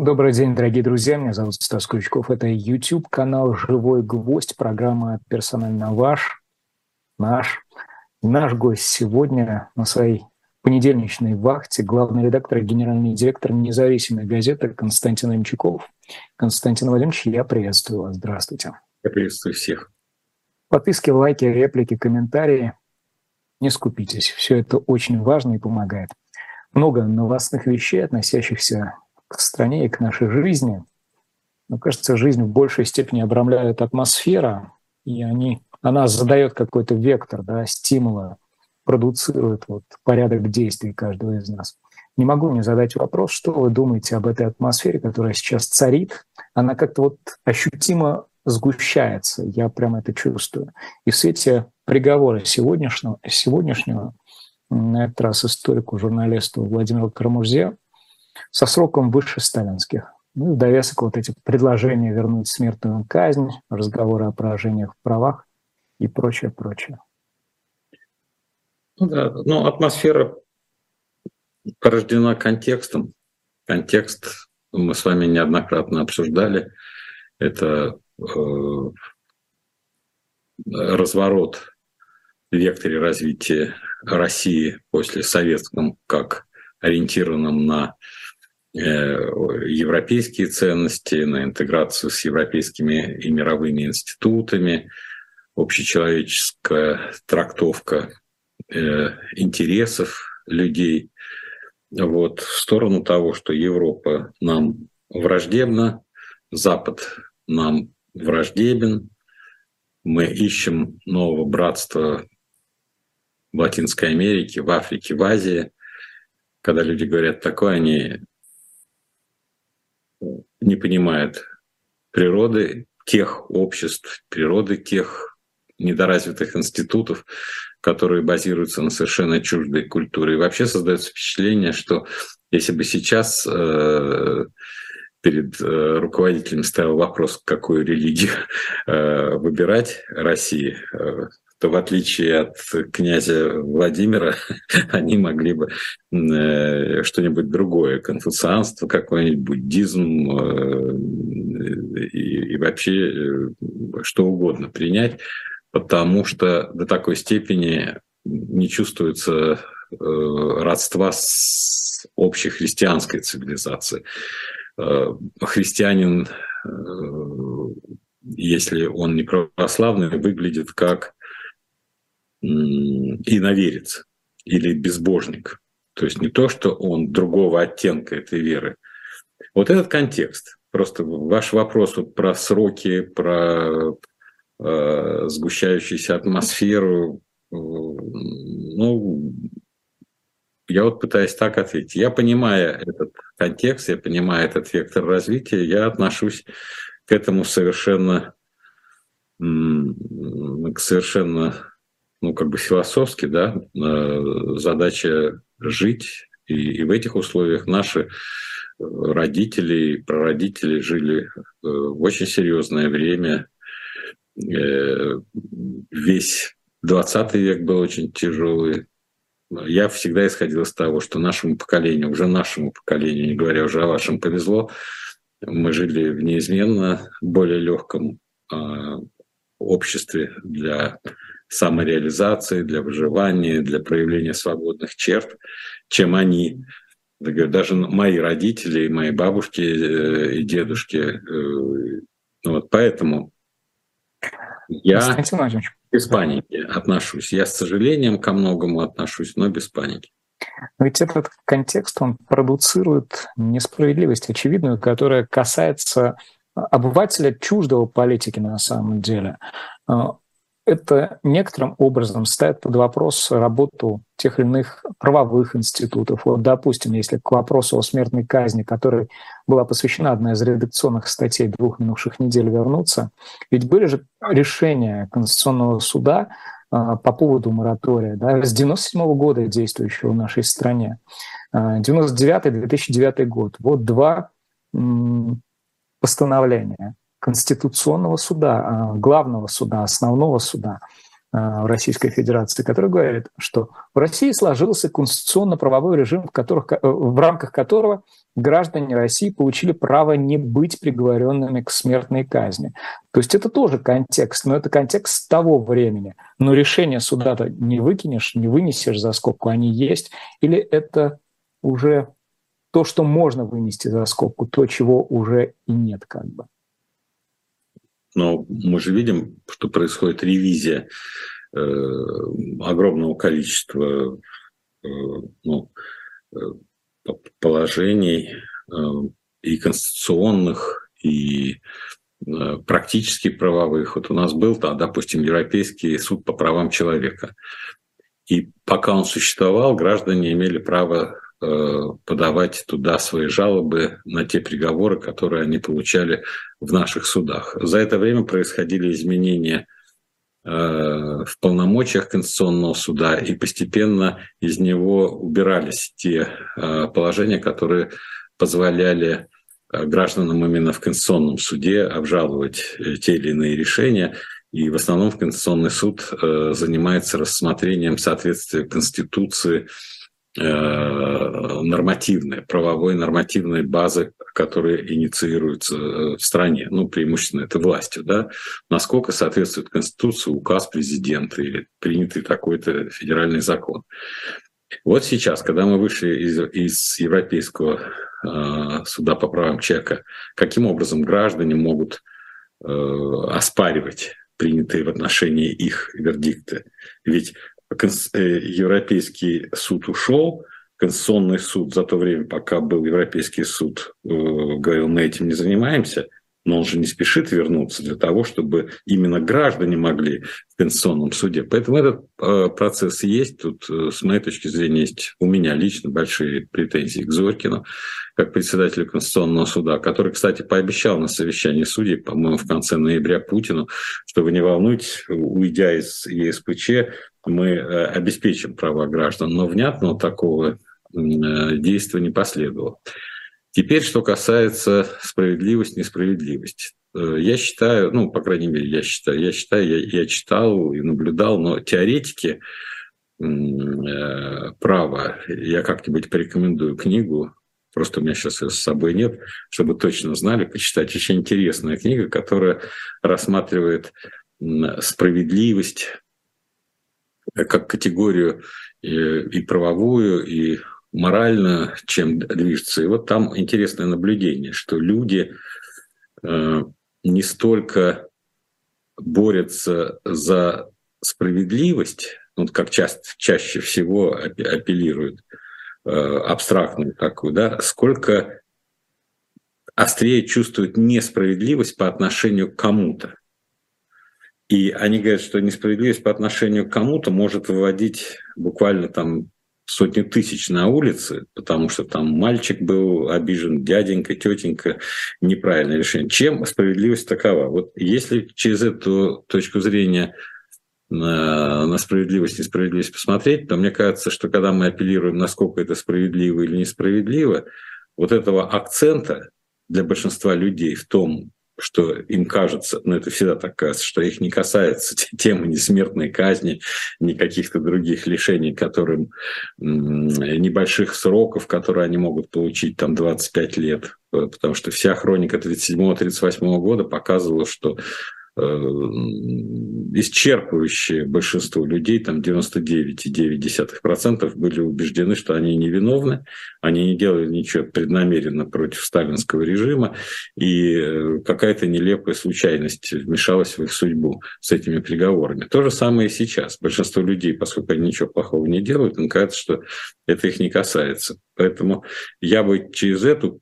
Добрый день, дорогие друзья. Меня зовут Стас Крючков. Это YouTube-канал «Живой гвоздь», программа «Персонально ваш», наш. Наш гость сегодня на своей понедельничной вахте главный редактор и генеральный директор независимой газеты Константин Имчаков. Константин Владимирович, я приветствую вас. Здравствуйте. Я приветствую всех. Подписки, лайки, реплики, комментарии. Не скупитесь. Все это очень важно и помогает. Много новостных вещей, относящихся к стране и к нашей жизни. Но, кажется, жизнь в большей степени обрамляет атмосфера, и они, она задает какой-то вектор да, стимула, продуцирует вот порядок действий каждого из нас. Не могу не задать вопрос, что вы думаете об этой атмосфере, которая сейчас царит. Она как-то вот ощутимо сгущается, я прямо это чувствую. И в свете приговора сегодняшнего, сегодняшнего на этот раз историку, журналисту Владимиру Карамурзе, со сроком выше сталинских. Ну и в довесок вот эти предложения вернуть смертную казнь, разговоры о поражениях в правах и прочее, прочее. Ну да, ну атмосфера порождена контекстом. Контекст мы с вами неоднократно обсуждали. Это э, разворот в векторе развития России после советском как ориентированном на Э, европейские ценности, на интеграцию с европейскими и мировыми институтами, общечеловеческая трактовка э, интересов людей вот, в сторону того, что Европа нам враждебна, Запад нам враждебен, мы ищем нового братства в Латинской Америке, в Африке, в Азии. Когда люди говорят такое, они не понимает природы тех обществ, природы тех недоразвитых институтов, которые базируются на совершенно чуждой культуре. И вообще создается впечатление, что если бы сейчас э, перед э, руководителем стоял вопрос, какую религию э, выбирать России, э, то в отличие от князя Владимира, они могли бы э, что-нибудь другое, конфуцианство, какой-нибудь буддизм э, и, и вообще э, что угодно принять, потому что до такой степени не чувствуется родства с общей христианской цивилизацией. Христианин, если он не православный, выглядит как иноверец или безбожник. То есть не то, что он другого оттенка этой веры. Вот этот контекст. Просто ваш вопрос вот про сроки, про э, сгущающуюся атмосферу. Э, ну, я вот пытаюсь так ответить. Я понимаю этот контекст, я понимаю этот вектор развития, я отношусь к этому совершенно, к совершенно ну, как бы философски, да, э, задача жить, и, и в этих условиях наши родители и прародители жили э, в очень серьезное время. Э, весь 20 век был очень тяжелый. Я всегда исходил из того, что нашему поколению, уже нашему поколению, не говоря уже о вашем, повезло. Мы жили в неизменно более легком обществе для самореализации, для выживания, для проявления свободных черт, чем они. Даже мои родители, мои бабушки э, и дедушки. Э, ну вот поэтому я без паники отношусь. Я с сожалением ко многому отношусь, но без паники. Но ведь этот контекст, он продуцирует несправедливость очевидную, которая касается обывателя чуждого политики на самом деле. Это некоторым образом ставит под вопрос работу тех или иных правовых институтов. Вот, допустим, если к вопросу о смертной казни, которой была посвящена одна из редакционных статей двух минувших недель, вернуться, ведь были же решения Конституционного суда а, по поводу моратория да, с 97 -го года действующего в нашей стране. 99-2009 а, год. Вот два постановления. Конституционного суда, а, главного суда, основного суда а, Российской Федерации, который говорит, что в России сложился конституционно-правовой режим, в, которых, э, в рамках которого граждане России получили право не быть приговоренными к смертной казни. То есть это тоже контекст, но это контекст того времени. Но решение суда-то не выкинешь, не вынесешь за скобку, они есть. Или это уже то, что можно вынести за скобку, то, чего уже и нет как бы. Но мы же видим, что происходит ревизия э, огромного количества э, ну, э, положений э, и конституционных, и э, практически правовых. Вот у нас был, там, допустим, Европейский суд по правам человека. И пока он существовал, граждане имели право подавать туда свои жалобы на те приговоры, которые они получали в наших судах. За это время происходили изменения Э, в полномочиях Конституционного суда, и постепенно из него убирались те э, положения, которые позволяли э, гражданам именно в Конституционном суде обжаловать те или иные решения. И в основном Конституционный суд занимается рассмотрением соответствия Конституции Э, нормативные, правовой нормативной базы, которые инициируются э, в стране, ну, преимущественно это властью, да, насколько соответствует Конституции указ президента или принятый такой-то федеральный закон. Вот сейчас, когда мы вышли из, из Европейского э, суда по правам человека, каким образом граждане могут э, оспаривать принятые в отношении их вердикты? Ведь Европейский суд ушел, Конституционный суд за то время, пока был Европейский суд, э, говорил, мы этим не занимаемся, но он же не спешит вернуться для того, чтобы именно граждане могли в Конституционном суде. Поэтому этот э, процесс есть. Тут, с моей точки зрения, есть у меня лично большие претензии к Зорькину, как председателю Конституционного суда, который, кстати, пообещал на совещании судей, по-моему, в конце ноября Путину, что вы не волнуйтесь, уйдя из ЕСПЧ, мы э, обеспечим права граждан, но внятного такого э, действия не последовало. Теперь, что касается справедливости, несправедливости. Э, я считаю, ну, по крайней мере, я считаю, я считаю, я, я читал и наблюдал, но теоретики права, я как-нибудь порекомендую книгу, просто у меня сейчас ее с собой нет, чтобы точно знали, почитать. Очень интересная книга, которая рассматривает справедливость, как категорию и, и правовую, и морально, чем движется. И вот там интересное наблюдение, что люди э, не столько борются за справедливость, вот как ча- чаще всего апеллируют э, абстрактную такую, да, сколько острее чувствуют несправедливость по отношению к кому-то. И они говорят, что несправедливость по отношению к кому-то может выводить буквально там сотни тысяч на улице, потому что там мальчик был обижен, дяденька, тетенька, неправильное решение. Чем справедливость такова? Вот если через эту точку зрения на, на справедливость несправедливость посмотреть, то мне кажется, что когда мы апеллируем, насколько это справедливо или несправедливо, вот этого акцента для большинства людей в том, что им кажется, ну это всегда так кажется, что их не касается темы ни казни, ни каких-то других лишений, которым небольших сроков, которые они могут получить там 25 лет, э, потому что вся хроника 37-38 года показывала, что исчерпывающее большинство людей, там 99,9% были убеждены, что они невиновны, они не делали ничего преднамеренно против сталинского режима, и э, какая-то нелепая случайность вмешалась в их судьбу с этими приговорами. То же самое и сейчас. Большинство людей, поскольку они ничего плохого не делают, им кажется, что это их не касается. Поэтому я бы через эту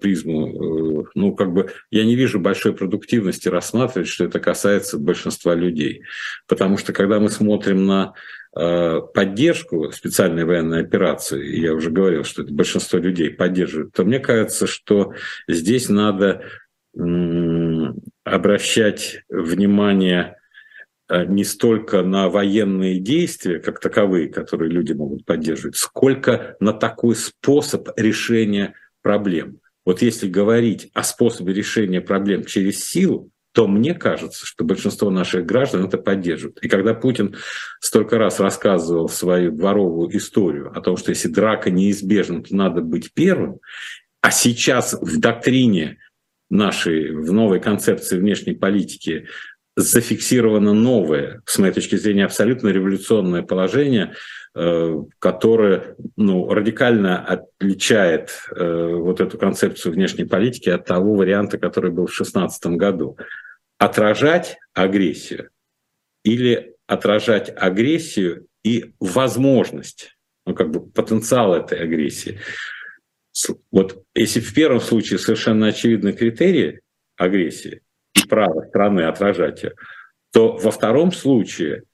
призму, э, ну, как бы, я не вижу большой продуктивности рассматривать, что это касается большинства людей. Потому что, когда мы смотрим на э, поддержку специальной военной операции, я уже говорил, что это большинство людей поддерживают, то мне кажется, что здесь надо обращать внимание не столько на военные действия, как таковые, которые люди могут поддерживать, сколько на такой способ решения проблем. Вот если говорить о способе решения проблем через силу, то мне кажется, что большинство наших граждан это поддерживают. И когда Путин столько раз рассказывал свою дворовую историю о том, что если драка неизбежна, то надо быть первым, А сейчас в доктрине нашей, в новой концепции внешней политики зафиксировано новое, с моей точки зрения, абсолютно революционное положение, э, которое ну, радикально отличает э, вот эту концепцию внешней политики от того варианта, который был в 2016 году. Отражать агрессию или отражать агрессию и возможность, ну как бы потенциал этой агрессии. Вот если в первом случае совершенно очевидны критерии агрессии и право страны отражать ее, то во втором случае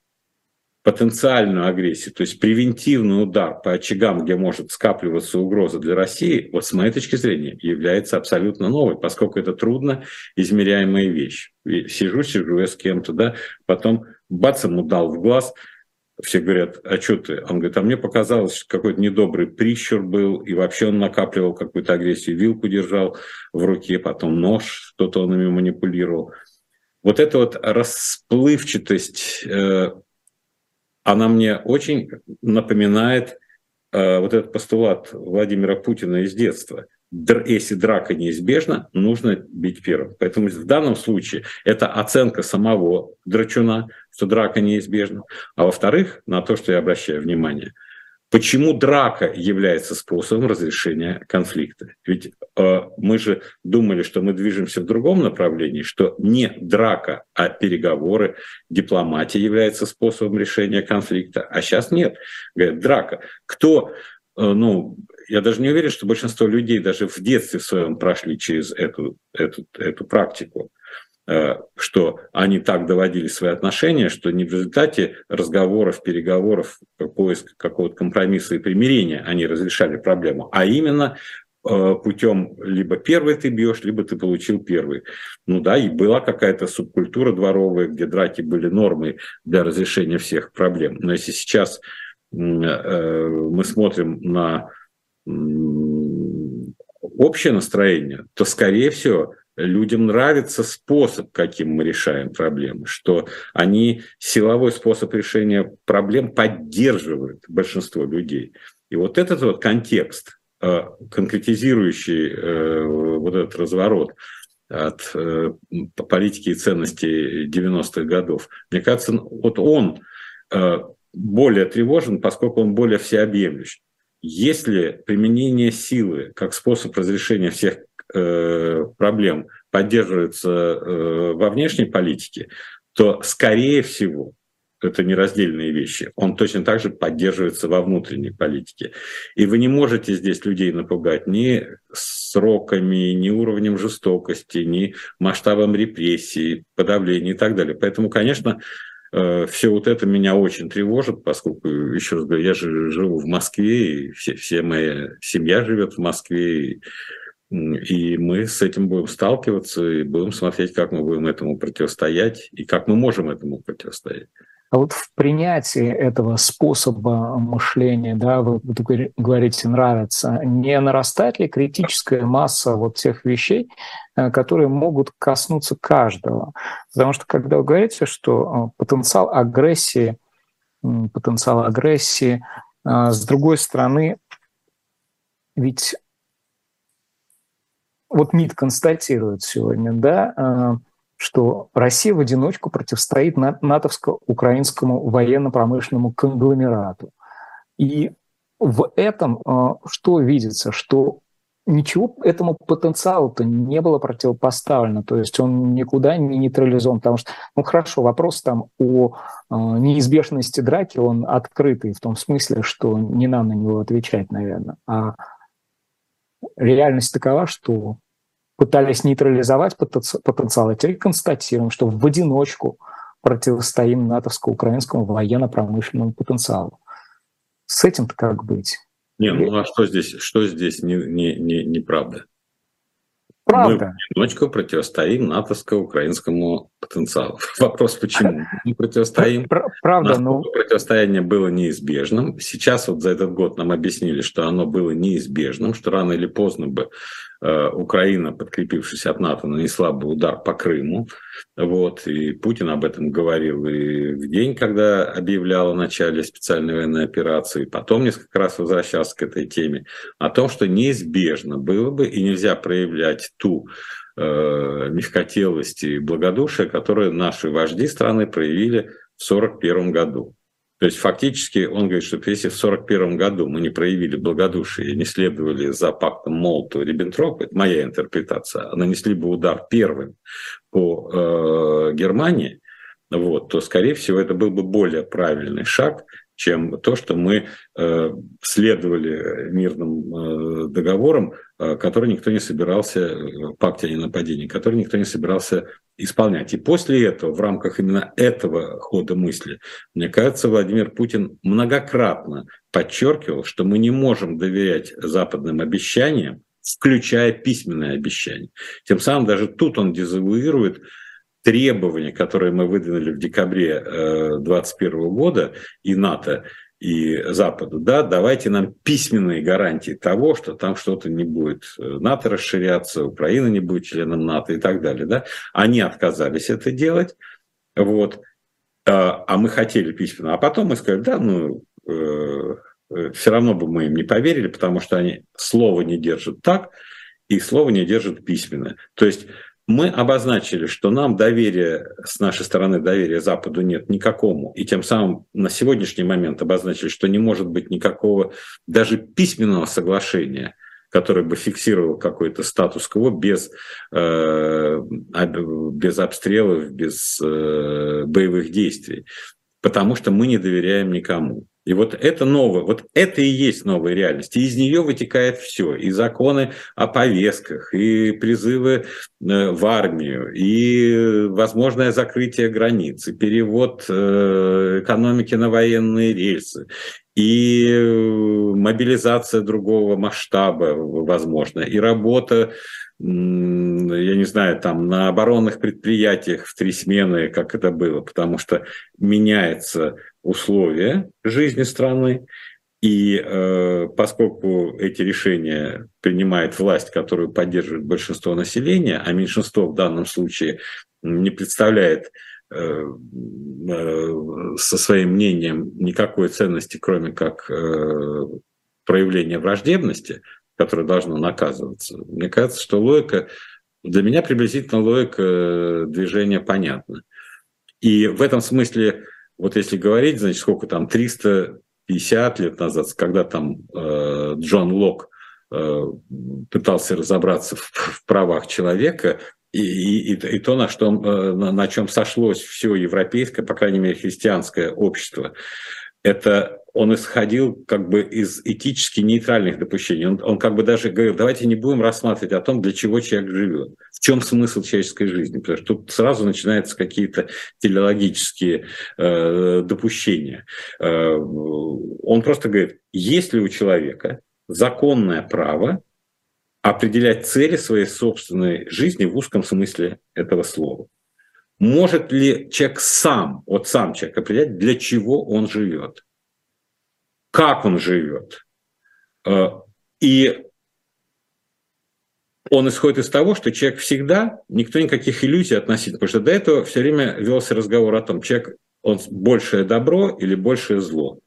потенциальную агрессию, то есть превентивный удар по очагам, где может скапливаться угроза для России, вот с моей точки зрения, является абсолютно новой, поскольку это трудно измеряемая вещь. Сижу, сижу я с кем-то, да, потом бац, ему дал в глаз – все говорят, а что ты? Он говорит, а мне показалось, что какой-то недобрый прищур был, и вообще он накапливал какую-то агрессию, вилку держал в руке, потом нож, что-то он ими манипулировал. Вот эта вот расплывчатость, э, она мне очень напоминает э, вот этот постулат Владимира Путина из детства – если драка неизбежна, нужно бить первым. Поэтому в данном случае это оценка самого драчуна, что драка неизбежна. А во-вторых, на то, что я обращаю внимание, почему драка является способом разрешения конфликта. Ведь э, мы же думали, что мы движемся в другом направлении, что не драка, а переговоры, дипломатия является способом решения конфликта. А сейчас нет. Говорят, драка. Кто ну, я даже не уверен, что большинство людей даже в детстве своем прошли через эту, эту, эту практику, э, что они так доводили свои отношения, что не в результате разговоров, переговоров, поиска какого-то компромисса и примирения они разрешали проблему, а именно э, путем либо первый ты бьешь, либо ты получил первый. Ну да, и была какая-то субкультура дворовая, где драки были нормой для разрешения всех проблем. Но если сейчас э, мы смотрим на общее настроение, то, скорее всего, людям нравится способ, каким мы решаем проблемы, что они силовой способ решения проблем поддерживают большинство людей. И вот этот вот контекст, э, конкретизирующий э, вот этот разворот от э, политики и ценностей 90-х годов, мне кажется, вот он более тревожен, поскольку он более всеобъемлющий. Если применение силы как способ разрешения всех э, проблем поддерживается э, во внешней политике, то, скорее всего, это нераздельные вещи. Он точно так же поддерживается во внутренней политике. И вы не можете здесь людей напугать ни сроками, ни уровнем жестокости, ни масштабом репрессий, подавления и так далее. Поэтому, конечно, все вот это меня очень тревожит, поскольку, еще раз говорю, я же живу в Москве, и все, все моя семья живет в Москве, и, и мы с этим будем сталкиваться, и будем смотреть, как мы будем этому противостоять, и как мы можем этому противостоять. А вот в принятии этого способа мышления, да, вы, вы говорите, нравится, не нарастает ли критическая масса вот тех вещей, э, которые могут коснуться каждого? Потому что когда вы говорите, что э, потенциал агрессии, потенциал агрессии, э, с другой стороны, ведь вот МИД констатирует сегодня, да, что Россия в одиночку противостоит натовско-украинскому военно-промышленному конгломерату. И в этом э, что видится, что ничего этому потенциалу-то не было противопоставлено, то есть он никуда не нейтрализован, потому что, ну хорошо, вопрос там о э, неизбежности драки, он открытый в том смысле, что не нам на него отвечать, наверное, а реальность такова, что пытались нейтрализовать потенциал, а теперь констатируем, что в одиночку противостоим натовско-украинскому военно-промышленному потенциалу. С этим-то как быть? Не, ну а что здесь, что здесь не, не, не, неправда? Правда. Мы в одиночку противостоим натовско-украинскому потенциал. Вопрос почему? Мы противостоим. Правда, но... Противостояние было неизбежным. Сейчас вот за этот год нам объяснили, что оно было неизбежным, что рано или поздно бы Украина, подкрепившись от НАТО, нанесла бы удар по Крыму. Вот, и Путин об этом говорил и в день, когда объявлял о начале специальной военной операции, потом несколько раз возвращался к этой теме, о том, что неизбежно было бы и нельзя проявлять ту э, мягкотелость и благодушие, которые наши вожди страны проявили в 1941 году. То есть фактически он говорит, что если в 1941 году мы не проявили благодушие не следовали за пактом Молотова-Риббентропа, это моя интерпретация, а нанесли бы удар первым по э, Германии, вот, то, скорее всего, это был бы более правильный шаг, чем то, что мы э, следовали мирным э, договорам, э, которые никто не собирался, пакте о ненападении, которые никто не собирался исполнять. И после этого, в рамках именно этого хода мысли, мне кажется, Владимир Путин многократно подчеркивал, что мы не можем доверять западным обещаниям, включая письменные обещания. Тем самым даже тут он дезавуирует требования, которые мы выдвинули в декабре 2021 э, года и НАТО, и Западу, да, давайте нам письменные гарантии того, что там что-то не будет э, НАТО расширяться, Украина не будет членом НАТО и так далее, да. Они отказались это делать, вот, а, а мы хотели письменно, а потом мы сказали, да, ну, э, все равно бы мы им не поверили, потому что они слово не держат так, и слово не держат письменно. То есть мы обозначили, что нам доверия, с нашей стороны доверия Западу нет никакому, и тем самым на сегодняшний момент обозначили, что не может быть никакого даже письменного соглашения, которое бы фиксировало какой-то статус-кво без, э, без обстрелов, без э, боевых действий, потому что мы не доверяем никому. И вот это новое, вот это и есть новая реальность. И из нее вытекает все. И законы о повестках, и призывы э, в армию, и возможное закрытие границ, и перевод э, экономики на военные рельсы, и мобилизация другого масштаба, возможно, и работа я не знаю, там на оборонных предприятиях в три смены, как это было, потому что меняется условия жизни страны, и э, поскольку эти решения принимает власть, которую поддерживает большинство населения, а меньшинство в данном случае не представляет э, э, со своим мнением никакой ценности, кроме как э, проявление враждебности, которое должно наказываться. Мне кажется, что логика, для меня приблизительно логика э, движения понятна. И в этом смысле вот если говорить, значит, сколько там, 350 лет назад, когда там э, Джон Лок э, пытался разобраться в, в правах человека, и, и, и то, на, что, э, на, на чем сошлось все европейское, по крайней мере, христианское общество, это он исходил как бы из этически нейтральных допущений. Он, он как бы даже говорил, давайте не будем рассматривать о том, для чего человек живет, в чем смысл человеческой жизни, потому что тут сразу начинаются какие-то телеологические э, допущения. Э, он просто говорит, есть ли у человека законное право определять цели своей собственной жизни в узком смысле этого слова. Может ли человек сам, вот сам человек определять, для чего он живет? Как он живет. Э, и он исходит из того, что человек всегда, никто никаких иллюзий относительно, потому что до этого все время велся разговор о том, человек, он большее добро или большее зло.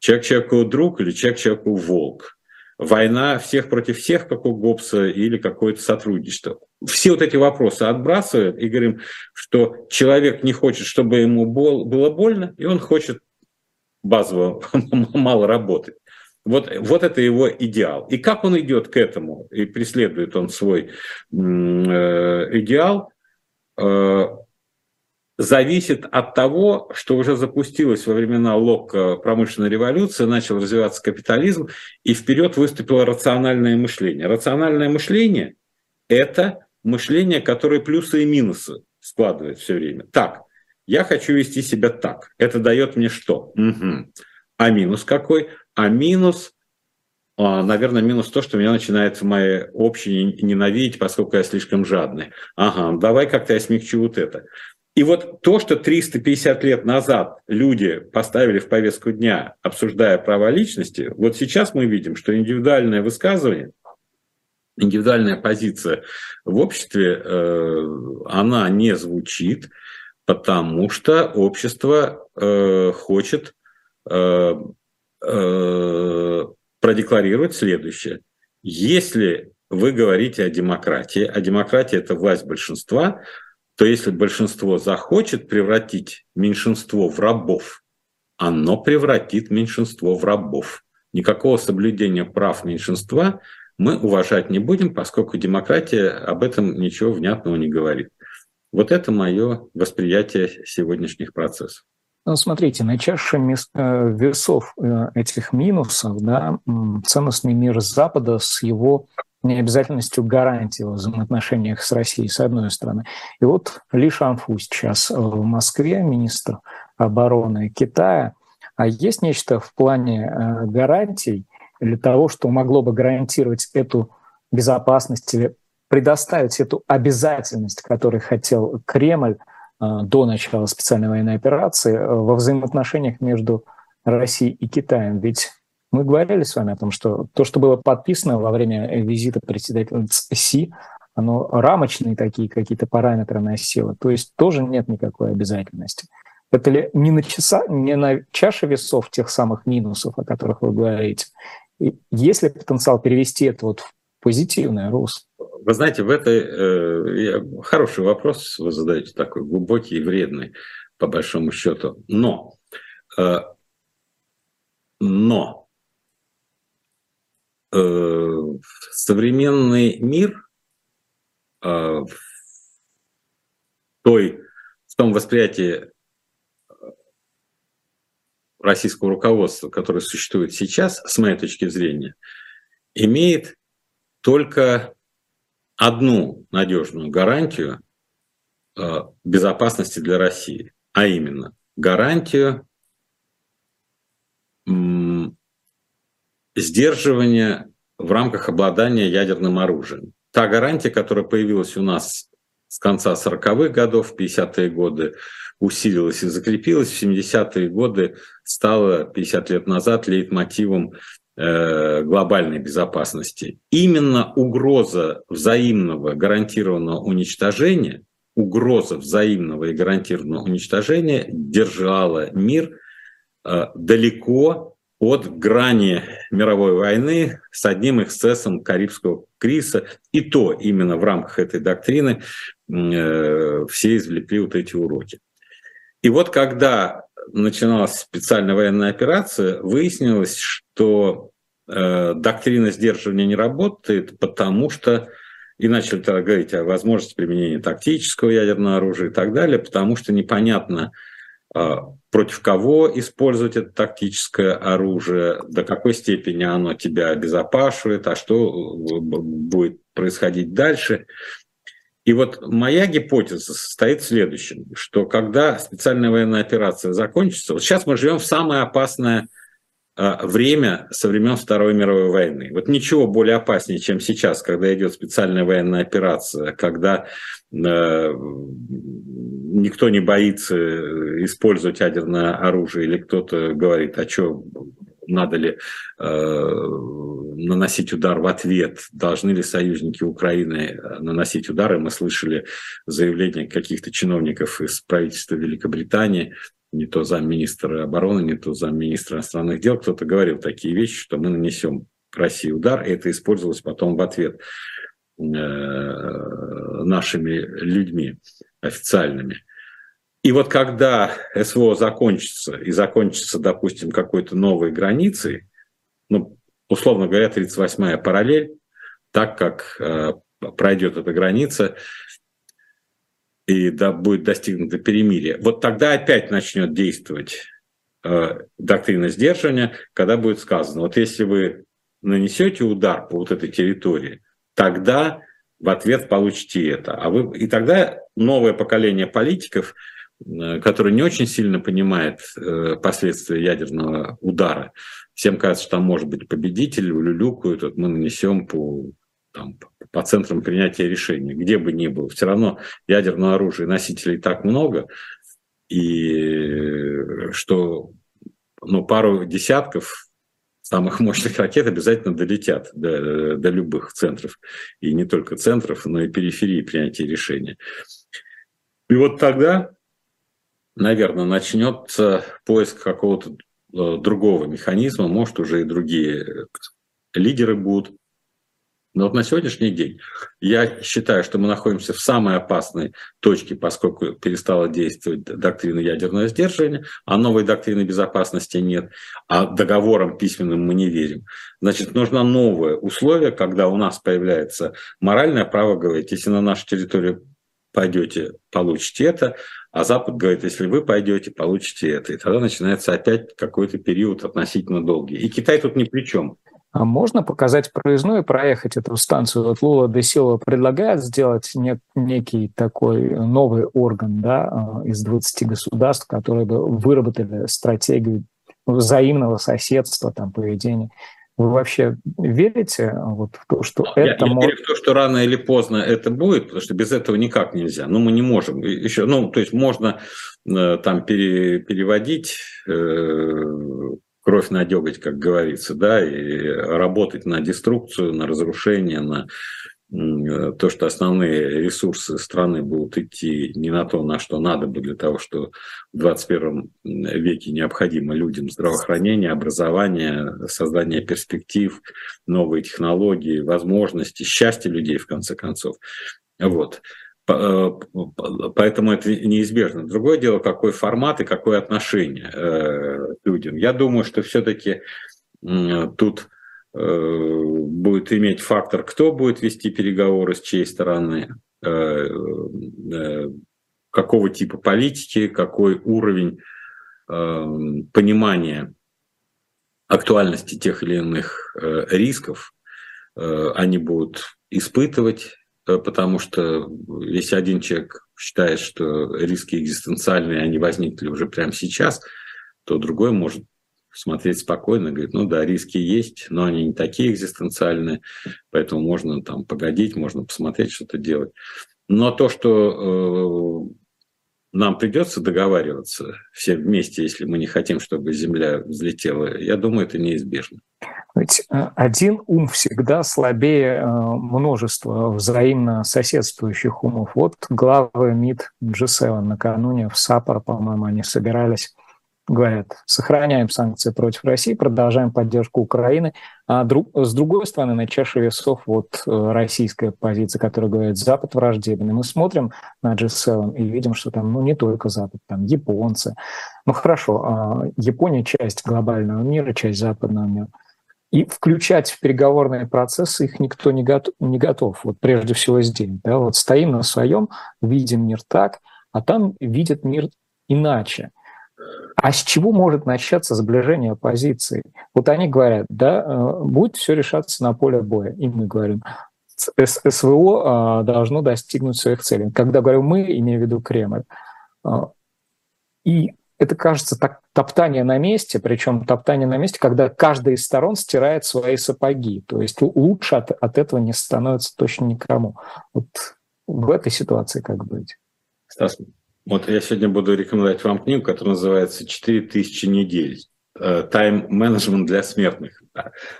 Человек человеку друг или человек человеку волк. Война всех против всех, как у Гоббса, или какое-то сотрудничество. Все вот эти вопросы отбрасываем и говорим, что человек не хочет, чтобы ему было больно, и он хочет базово мало работать. Вот, вот это его идеал. И как он идет к этому, и преследует он свой э, идеал, э, зависит от того, что уже запустилось во времена Локка промышленная революция, начал развиваться капитализм, и вперед выступило рациональное мышление. Рациональное мышление – это мышление, которое плюсы и минусы складывает все время. Так, я хочу вести себя так. Это дает мне что? Угу. А минус какой? А минус, а, наверное, минус то, что меня начинает в моей общей ненавидеть, поскольку я слишком жадный. Ага, давай как-то я смягчу вот это. И вот то, что 350 лет назад люди поставили в повестку дня, обсуждая права личности, вот сейчас мы видим, что индивидуальное высказывание, индивидуальная позиция в обществе, э, она не звучит, потому что общество э, хочет э, продекларировать следующее. Если вы говорите о демократии, а демократия – это власть большинства, то если большинство захочет превратить меньшинство в рабов, оно превратит меньшинство в рабов. Никакого соблюдения прав меньшинства мы уважать не будем, поскольку демократия об этом ничего внятного не говорит. Вот это мое восприятие сегодняшних процессов. Ну, смотрите, на чаше э, весов э, этих минусов да, ценностный мир Запада с его необязательностью гарантии в взаимоотношениях с Россией, с одной стороны. И вот Ли Шанфу сейчас в Москве, министр обороны Китая. А есть нечто в плане э, гарантий или того, что могло бы гарантировать эту безопасность или предоставить эту обязательность, которую хотел Кремль э, до начала специальной военной операции э, во взаимоотношениях между Россией и Китаем. Ведь мы говорили с вами о том, что то, что было подписано во время визита председателя Си, оно рамочные такие какие-то параметры носило. То есть тоже нет никакой обязательности. Это ли не на, часа, не на чаше весов тех самых минусов, о которых вы говорите? И есть ли потенциал перевести это вот в позитивное русло? Вы знаете, в этой э, хороший вопрос вы задаете, такой глубокий и вредный, по большому счету. Но, э, но Э, современный мир э, в, той, в том восприятии э, российского руководства, которое существует сейчас, с моей точки зрения, имеет только одну надежную гарантию безопасности для России, а именно гарантию сдерживания в рамках обладания ядерным оружием. Та гарантия, которая появилась у нас с конца 40-х годов, 50-е годы, усилилась и закрепилась, в 70-е годы стала 50 лет назад лейтмотивом э, глобальной безопасности. Именно угроза взаимного гарантированного уничтожения, угроза взаимного и гарантированного уничтожения держала мир э, далеко от грани мировой войны с одним эксцессом Карибского кризиса. И то именно в рамках этой доктрины э, все извлекли вот эти уроки. И вот когда начиналась специальная военная операция, выяснилось, что э, доктрина сдерживания не работает, потому что и начали тогда говорить о возможности применения тактического ядерного оружия и так далее, потому что непонятно, а, против кого использовать это тактическое оружие, до какой степени оно тебя обезопашивает, а что э, будет происходить дальше. И вот моя гипотеза состоит в следующем, что когда специальная военная операция закончится, вот сейчас мы живем в самое опасное а, время со времен Второй мировой войны. Вот ничего более опаснее, чем сейчас, когда идет специальная военная операция, когда э, никто не боится использовать ядерное оружие, или кто-то говорит, а что, надо ли э, наносить удар в ответ, должны ли союзники Украины наносить удары. Мы слышали заявления каких-то чиновников из правительства Великобритании, не то замминистра обороны, не то замминистра иностранных дел, кто-то говорил такие вещи, что мы нанесем России удар, и это использовалось потом в ответ э, нашими людьми официальными. И вот когда СВО закончится, и закончится, допустим, какой-то новой границей, ну, условно говоря, 38-я параллель, так как э, пройдет эта граница, и да, будет достигнуто перемирие, вот тогда опять начнет действовать э, доктрина сдерживания, когда будет сказано, вот если вы нанесете удар по вот этой территории, тогда в ответ получите это. А вы... И тогда новое поколение политиков, э, которое не очень сильно понимает э, последствия ядерного удара, всем кажется, что там может быть победитель, улюлюкают, вот мы нанесем по там, по центрам принятия решений, где бы ни было. Все равно ядерного оружия носителей так много, и что ну, пару десятков самых мощных ракет обязательно долетят до, до любых центров. И не только центров, но и периферии принятия решения. И вот тогда, наверное, начнется поиск какого-то э, другого механизма, может, уже и другие лидеры будут но вот на сегодняшний день я считаю, что мы находимся в самой опасной точке, поскольку перестала действовать доктрина ядерного сдерживания, а новой доктрины безопасности нет, а договорам письменным мы не верим. Значит, нужно новое условие, когда у нас появляется моральное право говорить, если на нашу территорию пойдете, получите это, а Запад говорит, если вы пойдете, получите это. И тогда начинается опять какой-то период относительно долгий. И Китай тут ни при чем. А можно показать проездной и проехать эту станцию? Вот Лула де Сила предлагает сделать нек- некий такой новый орган да, а, из 20 государств, которые бы выработали стратегию взаимного соседства, там, поведения. Вы вообще верите вот в то, что я, это... Я может... верю в то, что рано или поздно это будет, потому что без этого никак нельзя. Ну, мы не можем еще... Ну, то есть можно э, там пере, переводить э, кровь на деготь, как говорится, да, и работать на деструкцию, на разрушение, на то, что основные ресурсы страны будут идти не на то, на что надо бы для того, что в 21 веке необходимо людям здравоохранение, образование, создание перспектив, новые технологии, возможности, счастье людей, в конце концов. Вот. Э, поэтому это неизбежно. Другое дело, какой формат и какое отношение э, к людям. Я думаю, что все-таки тут э, будет иметь фактор, кто будет вести переговоры, с чьей стороны, какого типа политики, какой уровень понимания актуальности тех или иных рисков они будут испытывать Э, потому что если один человек считает, что риски экзистенциальные, они возникли уже прямо сейчас, то другой может смотреть спокойно, говорит, ну да, риски есть, но они не такие экзистенциальные, поэтому можно там погодить, можно посмотреть, что-то делать. Но то, что э, нам придется договариваться все вместе, если мы не хотим, чтобы Земля взлетела, я думаю, это неизбежно. Ведь э, один ум всегда слабее э, множества взаимно соседствующих умов. Вот главы МИД G7 накануне в САПОР, по-моему, они собирались, говорят, сохраняем санкции против России, продолжаем поддержку Украины. А друг, с другой стороны, на чаше весов вот э, российская позиция, которая говорит, Запад враждебный. Мы смотрим на G7 и видим, что там ну, не только Запад, там японцы. Ну хорошо, а Япония часть глобального мира, часть западного мира – и включать в переговорные процессы их никто не готов, не готов. Вот прежде всего здесь. Да, вот стоим на своем, видим мир так, а там видят мир иначе. А с чего может начаться сближение позиций? Вот они говорят, да, э, будет все решаться на поле боя. И мы говорим, СВО а, должно достигнуть своих целей. Когда говорю мы, имею в виду Кремль. А, и это кажется так, топтание на месте, причем топтание на месте, когда каждая из сторон стирает свои сапоги. То есть лучше от, от этого не становится точно никому. Вот в этой ситуации как быть? Стас, вот я сегодня буду рекомендовать вам книгу, которая называется «4000 недель. Тайм-менеджмент для смертных».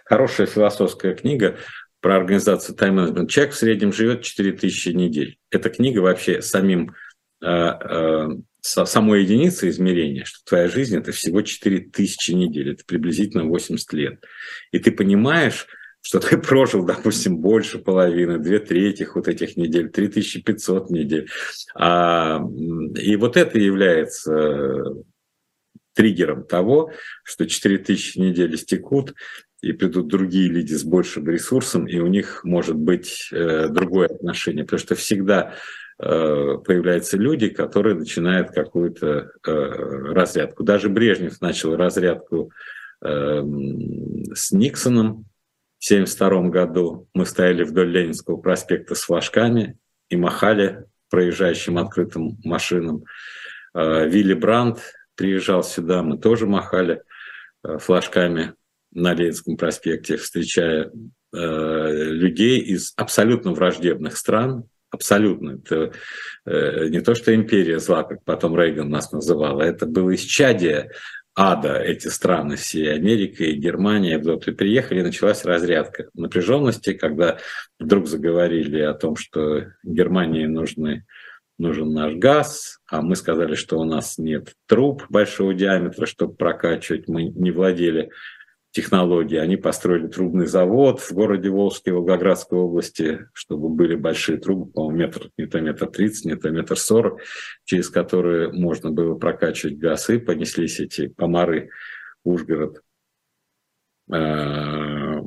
Хорошая философская книга про организацию тайм-менеджмент. Человек в среднем живет 4000 недель. Эта книга вообще самим э, э, самой единицы измерения, что твоя жизнь – это всего 4000 недель, это приблизительно 80 лет. И ты понимаешь, что ты прожил, допустим, больше половины, две трети вот этих недель, 3500 недель. А, и вот это является триггером того, что 4000 недель истекут, и придут другие люди с большим ресурсом, и у них может быть э, другое отношение. Потому что всегда Э, появляются люди, которые начинают какую-то э, разрядку. Даже Брежнев начал разрядку э, с Никсоном в 1972 году. Мы стояли вдоль Ленинского проспекта с флажками и махали проезжающим открытым машинам. Вилли Брандт приезжал сюда, мы тоже махали флажками на Ленинском проспекте, встречая людей из абсолютно враждебных стран, абсолютно. Это э, не то, что империя зла, как потом Рейган нас называл, а это было исчадие ада эти страны все, Америка и Германия, вот, и приехали, и началась разрядка напряженности, когда вдруг заговорили о том, что Германии нужны, нужен наш газ, а мы сказали, что у нас нет труб большого диаметра, чтобы прокачивать, мы не владели технологии. Они построили трубный завод в городе Волжске, Волгоградской области, чтобы были большие трубы, по-моему, метр, не то метр тридцать, не то метр сорок, через которые можно было прокачивать газ, и понеслись эти помары Ужгород, э,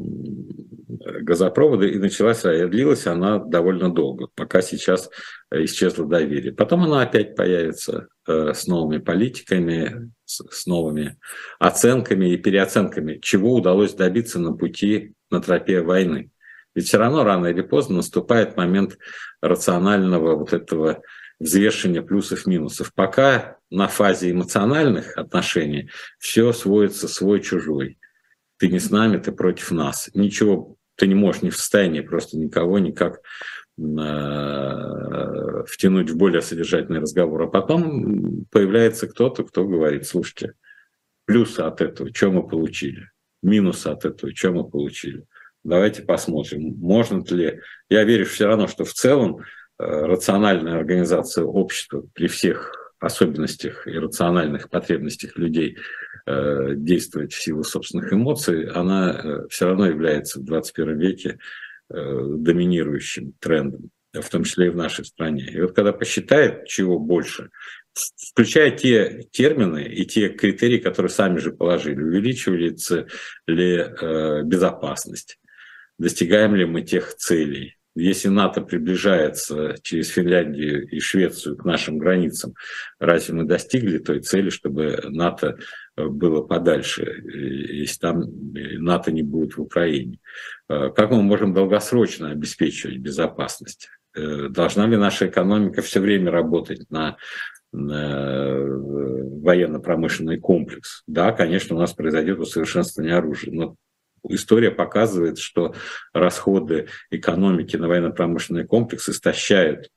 газопровода, и началась, и длилась она довольно долго, пока сейчас исчезло доверие. Потом она опять появится э, с новыми политиками, с новыми оценками и переоценками, чего удалось добиться на пути, на тропе войны. Ведь все равно рано или поздно наступает момент рационального вот этого взвешивания плюсов-минусов. Пока на фазе эмоциональных отношений все сводится свой-чужой. Ты не с нами, ты против нас. Ничего, ты не можешь не в состоянии просто никого никак втянуть в более содержательный разговор. А потом появляется кто-то, кто говорит, слушайте, плюсы от этого, что мы получили, минусы от этого, что мы получили. Давайте посмотрим, можно ли... Я верю все равно, что в целом э, рациональная организация общества при всех особенностях и рациональных потребностях людей э, действовать в силу собственных эмоций, она все равно является в 21 веке Э, доминирующим трендом, в том числе и в нашей стране. И вот когда посчитает, чего больше, включая те термины и те критерии, которые сами же положили, увеличивается ли э, безопасность, достигаем ли мы тех целей, если НАТО приближается через Финляндию и Швецию к нашим границам, разве мы достигли той цели, чтобы НАТО было подальше, если там НАТО не будет в Украине. Э, как мы можем долгосрочно обеспечивать безопасность? Э, должна ли наша экономика все время работать на военно-промышленный комплекс. Да, конечно, у нас произойдет усовершенствование оружия, но история показывает, что расходы экономики на военно-промышленный комплекс истощают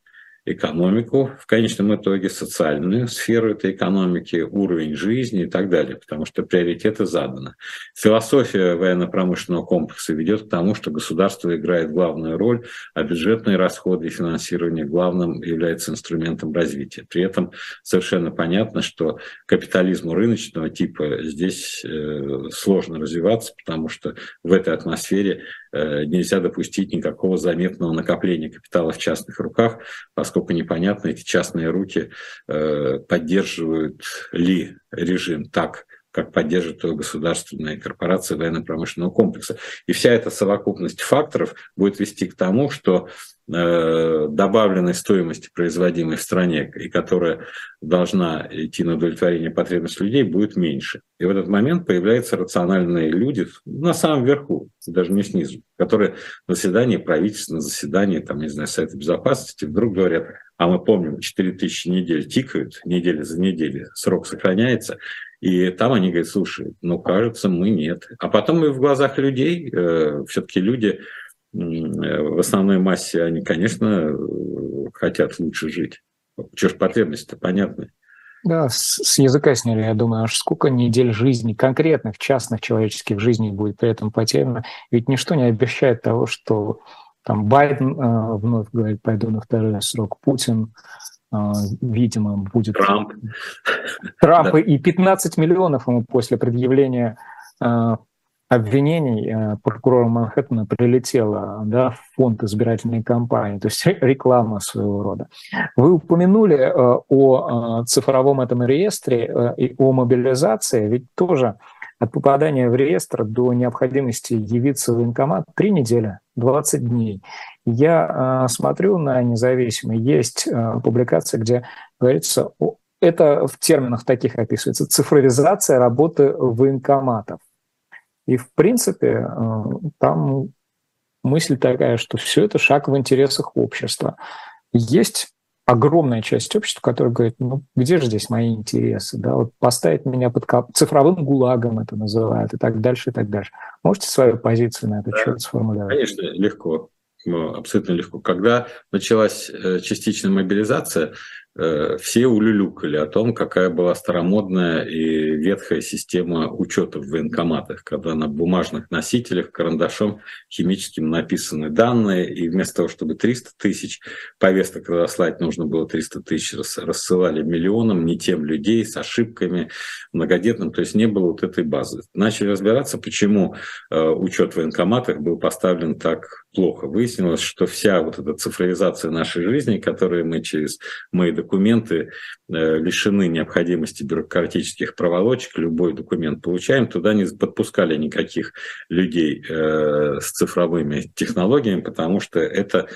экономику, в конечном итоге социальную сферу этой экономики, уровень жизни и так далее, потому что приоритеты заданы. Философия военно-промышленного комплекса ведет к тому, что государство играет главную роль, а бюджетные расходы и финансирование главным является инструментом развития. При этом совершенно понятно, что капитализму рыночного типа здесь э, сложно развиваться, потому что в этой атмосфере нельзя допустить никакого заметного накопления капитала в частных руках, поскольку непонятно, эти частные руки э, поддерживают ли режим так, как поддерживает его государственная корпорация военно-промышленного комплекса. И вся эта совокупность факторов будет вести к тому, что Э, добавленной стоимости, производимой в стране, и которая должна идти на удовлетворение потребностей людей, будет меньше. И в этот момент появляются рациональные люди на самом верху, даже не снизу, которые на заседании правительства, на заседании, там, не знаю, Совета Безопасности вдруг говорят, а мы помним, 4000 недель тикают, неделя за неделей, срок сохраняется, и там они говорят, слушай, ну, кажется, мы нет. А потом и в глазах людей, э, все-таки люди в основной массе они, конечно, хотят лучше жить. Чего ж потребность-то понятная. Да, с, с языка сняли, я думаю, аж сколько недель жизни, конкретных, частных человеческих жизней будет при этом потеряно. Ведь ничто не обещает того, что там Байден э, вновь говорит, пойду на второй срок, Путин, э, видимо, будет... Трамп. Трамп и 15 миллионов ему после предъявления э, обвинений э, прокурора Манхэттена прилетело да, в фонд избирательной кампании, то есть реклама своего рода. Вы упомянули о цифровом этом реестре и о мобилизации, ведь тоже от попадания в реестр до необходимости явиться в военкомат три недели, 20 дней. Я смотрю на независимые, есть публикация, где говорится, это в терминах таких описывается, цифровизация работы военкоматов. И, в принципе, э, там мысль такая, что все это шаг в интересах общества. Есть огромная часть общества, которая говорит, ну где же здесь мои интересы, да, вот поставить меня под кап... цифровым гулагом это называют и так дальше, и так дальше. Можете свою позицию на этот да, счет сформулировать? Конечно, легко, абсолютно легко. Когда началась э, частичная мобилизация, все улюлюкали о том, какая была старомодная и ветхая система учета в военкоматах, когда на бумажных носителях карандашом химическим написаны данные, и вместо того, чтобы 300 тысяч повесток разослать, нужно было 300 тысяч, рассылали миллионам, не тем людей, с ошибками, многодетным, то есть не было вот этой базы. Начали разбираться, почему э, учет в военкоматах был поставлен так плохо. Выяснилось, что вся вот эта цифровизация нашей жизни, которую мы через мои документы э, лишены необходимости бюрократических проволочек, любой документ получаем, туда не подпускали никаких людей э, с цифровыми технологиями, потому что это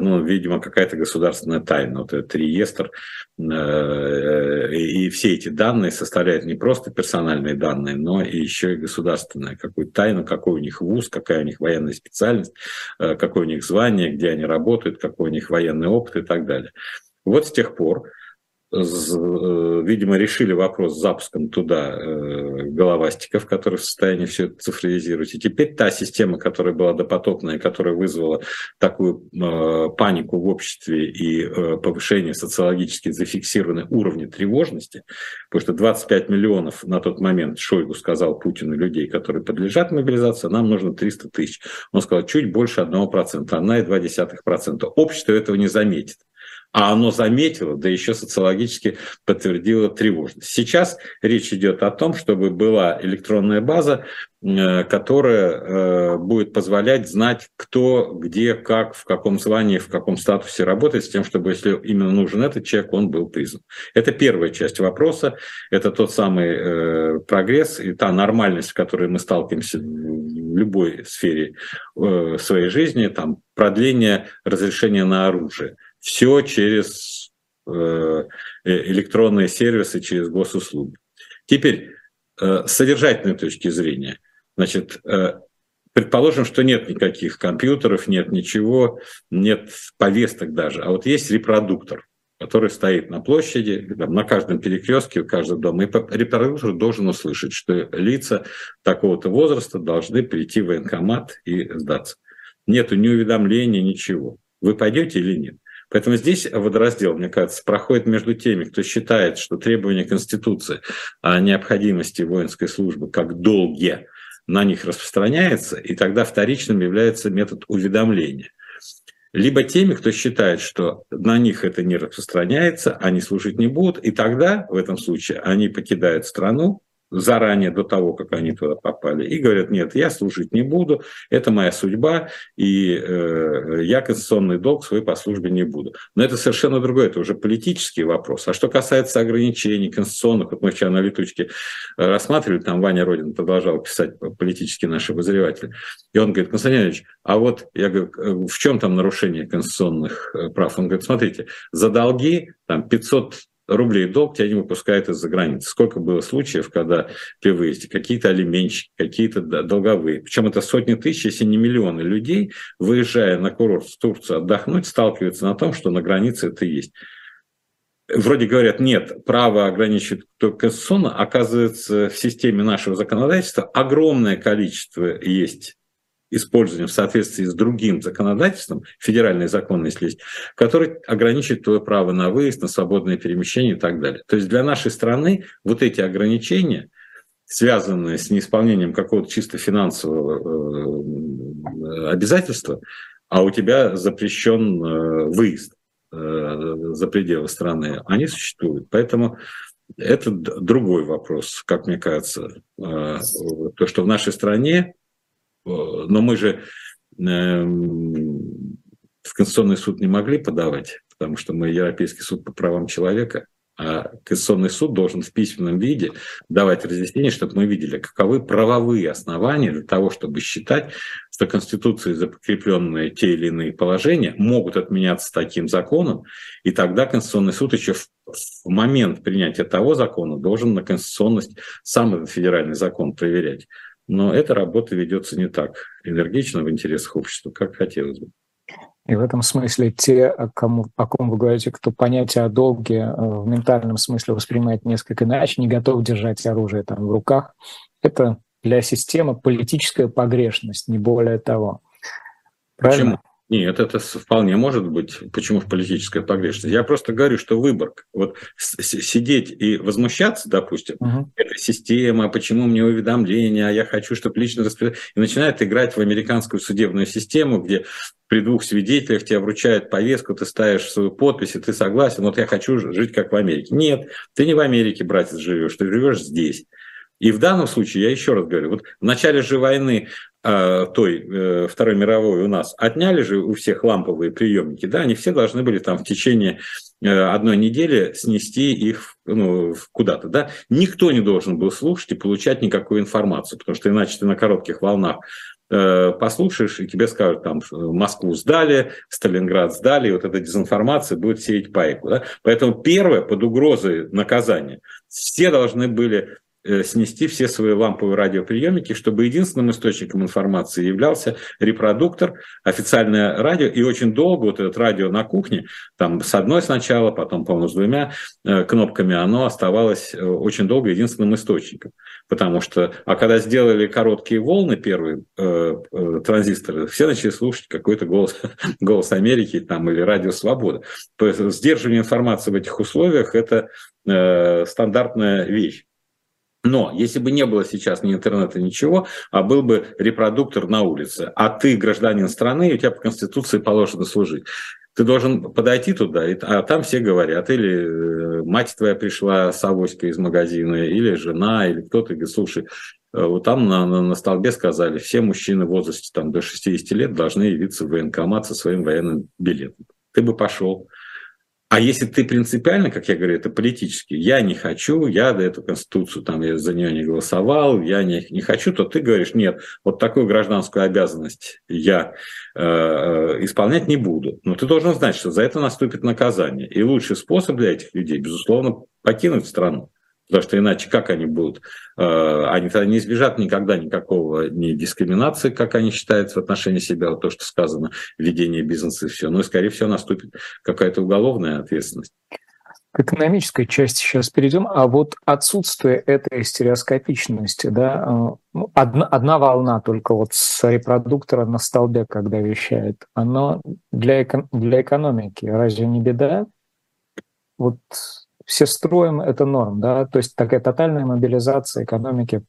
ну, видимо, какая-то государственная тайна. Вот этот реестр э, и все эти данные составляют не просто персональные данные, но и еще и государственные. Какую тайну, какой у них вуз, какая у них военная специальность, э, какое у них звание, где они работают, какой у них военный опыт и так далее. Вот с тех пор Э, видимо, решили вопрос с запуском туда э, головастиков, которые в состоянии все это цифровизировать. И теперь та система, которая была допотопная, которая вызвала такую э, панику в обществе и повышение социологически зафиксированной уровня тревожности, потому что 25 миллионов на тот момент Шойгу сказал Путину людей, которые подлежат мобилизации, нам нужно 300 тысяч. Он сказал, чуть больше 1%, 1,2%. Общество этого не заметит а оно заметило, да еще социологически подтвердило тревожность. Сейчас речь идет о том, чтобы была электронная база, э, которая э, будет позволять знать, кто, где, как, в каком звании, в каком статусе работает, с тем, чтобы, если именно нужен этот человек, он был признан. Это первая часть вопроса, это тот самый э, прогресс и та нормальность, в которой мы сталкиваемся в любой сфере своей жизни, там, продление разрешения на оружие – все через э, э, электронные сервисы, через госуслуги. Теперь, э, с содержательной точки зрения, значит, предположим, что нет никаких компьютеров, нет ничего, нет повесток даже, а вот есть репродуктор, который стоит на площади, там, на каждом перекрестке, у каждого дома. И репродуктор должен услышать, что лица такого-то возраста должны прийти в военкомат и сдаться. Нету ни уведомления, ничего. Вы пойдете или нет? Поэтому здесь водораздел, мне кажется, проходит между теми, кто считает, что требования Конституции о необходимости воинской службы как долге на них распространяется, и тогда вторичным является метод уведомления. Либо теми, кто считает, что на них это не распространяется, они служить не будут, и тогда в этом случае они покидают страну, заранее, до того, как они туда попали, и говорят, нет, я служить не буду, это моя судьба, и э, я конституционный долг свой по службе не буду. Но это совершенно другое, это уже политический вопрос. А что касается ограничений конституционных, вот мы вчера на летучке э, рассматривали, там Ваня Родин продолжал писать политически наши обозреватели, и он говорит, Константин Ильич, а вот, я говорю, в чем там нарушение конституционных э, прав? Он говорит, смотрите, за долги там 500 рублей долг тебя не выпускают из-за границы. Сколько было случаев, когда при выезде какие-то алименщики, какие-то долговые, причем это сотни тысяч, если не миллионы людей, выезжая на курорт в Турцию отдохнуть, сталкиваются на том, что на границе это есть. Вроде говорят, нет, право ограничивать только конституционно, оказывается, в системе нашего законодательства огромное количество есть использованием в соответствии с другим законодательством, федеральный закон, если есть, который ограничивает твое право на выезд, на свободное перемещение и так далее. То есть для нашей страны вот эти ограничения, связанные с неисполнением какого-то чисто финансового э, обязательства, а у тебя запрещен э, выезд э, за пределы страны, они существуют. Поэтому это другой вопрос, как мне кажется. То, что в нашей стране но мы же эм, в Конституционный суд не могли подавать, потому что мы Европейский суд по правам человека, а Конституционный суд должен в письменном виде давать разъяснение, чтобы мы видели, каковы правовые основания для того, чтобы считать, что Конституцией закрепленные те или иные положения могут отменяться таким законом, и тогда Конституционный суд еще в, в момент принятия того закона должен на конституционность сам этот федеральный закон проверять. Но эта работа ведется не так энергично в интересах общества, как хотелось бы. И в этом смысле те, о, кому, о ком вы говорите, кто понятие о долге э, в ментальном смысле воспринимает несколько иначе, не готов держать оружие там в руках, это для системы политическая погрешность, не более того. Правильно? Почему? Нет, это вполне может быть. Почему в политическая погрешность? Я просто говорю, что выбор. Вот сидеть и возмущаться, допустим, угу. это система, почему мне уведомления, а я хочу, чтобы лично распределять. И начинает играть в американскую судебную систему, где при двух свидетелях тебе вручают повестку, ты ставишь свою подпись, и ты согласен, вот я хочу жить как в Америке. Нет, ты не в Америке, братец, живешь, ты живешь здесь. И в данном случае, я еще раз говорю, вот в начале же войны той э, Второй мировой у нас отняли же у всех ламповые приемники, да, они все должны были там в течение э, одной недели снести их ну, куда-то, да. Никто не должен был слушать и получать никакую информацию, потому что иначе ты на коротких волнах э, послушаешь, и тебе скажут, там, Москву сдали, Сталинград сдали, и вот эта дезинформация будет сеять пайку. Да? Поэтому первое, под угрозой наказания, все должны были снести все свои ламповые радиоприемники, чтобы единственным источником информации являлся репродуктор, официальное радио, и очень долго вот это радио на кухне, там с одной сначала, потом, по-моему, с двумя э, кнопками, оно оставалось э, очень долго единственным источником. Потому что, а когда сделали короткие волны, первые э, э, транзисторы, все начали слушать какой-то голос, голос Америки там, или радио Свобода. То есть сдерживание информации в этих условиях – это э, стандартная вещь. Но если бы не было сейчас ни интернета, ничего, а был бы репродуктор на улице, а ты гражданин страны, и у тебя по Конституции положено служить, ты должен подойти туда, а там все говорят, или э, мать твоя пришла с авоськой из магазина, или жена, или кто-то говорит, слушай, э, вот там на, на, на столбе сказали, все мужчины в возрасте там, до 60 лет должны явиться в военкомат со своим военным билетом. Ты бы пошел. А если ты принципиально, как я говорю, это политически, я не хочу, я до эту конституцию, там, я за нее не голосовал, я не, не хочу, то ты говоришь, нет, вот такую гражданскую обязанность я э, э исполнять не буду. Но ты должен знать, что за это наступит наказание. И лучший способ для этих людей, безусловно, покинуть страну. Потому что иначе как они будут? Э, они не избежат никогда никакого ни дискриминации, как они считают в отношении себя, вот то, что сказано, ведение бизнеса и все. Но, скорее всего, наступит какая-то уголовная ответственность. К экономической части сейчас перейдем. А вот отсутствие этой стереоскопичности, да, э, ну, одна, одна волна только вот с репродуктора на столбе, когда вещает, оно для, эко, для экономики разве не беда? Вот все строим, это норм, да, то есть такая тотальная мобилизация экономики,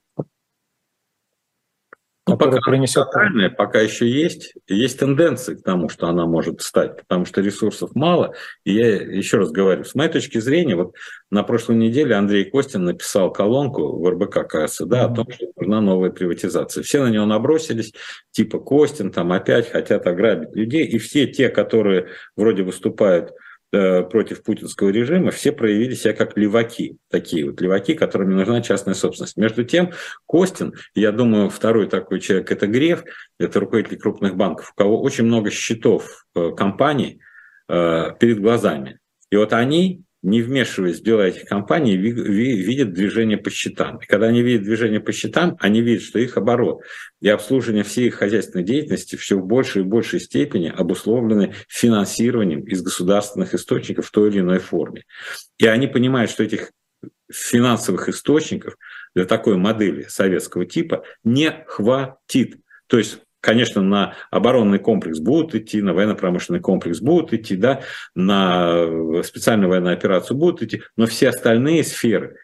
ну, пока принесет... Тотальная, пока еще есть, есть тенденции к тому, что она может стать, потому что ресурсов мало. И я еще раз говорю, с моей точки зрения, вот на прошлой неделе Андрей Костин написал колонку в РБК, кажется, да, mm-hmm. о том, что нужна новая приватизация. Все на него набросились, типа Костин там опять хотят ограбить людей, и все те, которые вроде выступают против путинского режима, все проявили себя как леваки, такие вот леваки, которым нужна частная собственность. Между тем, Костин, я думаю, второй такой человек – это Греф, это руководитель крупных банков, у кого очень много счетов э, компаний э, перед глазами. И вот они не вмешиваясь в дела этих компаний, видят движение по счетам. И когда они видят движение по счетам, они видят, что их оборот и обслуживание всей их хозяйственной деятельности все в большей и большей степени обусловлены финансированием из государственных источников в той или иной форме. И они понимают, что этих финансовых источников для такой модели советского типа не хватит. То есть конечно, на оборонный комплекс будут идти, на военно-промышленный комплекс будут идти, да, на специальную военную операцию будут идти, но все остальные сферы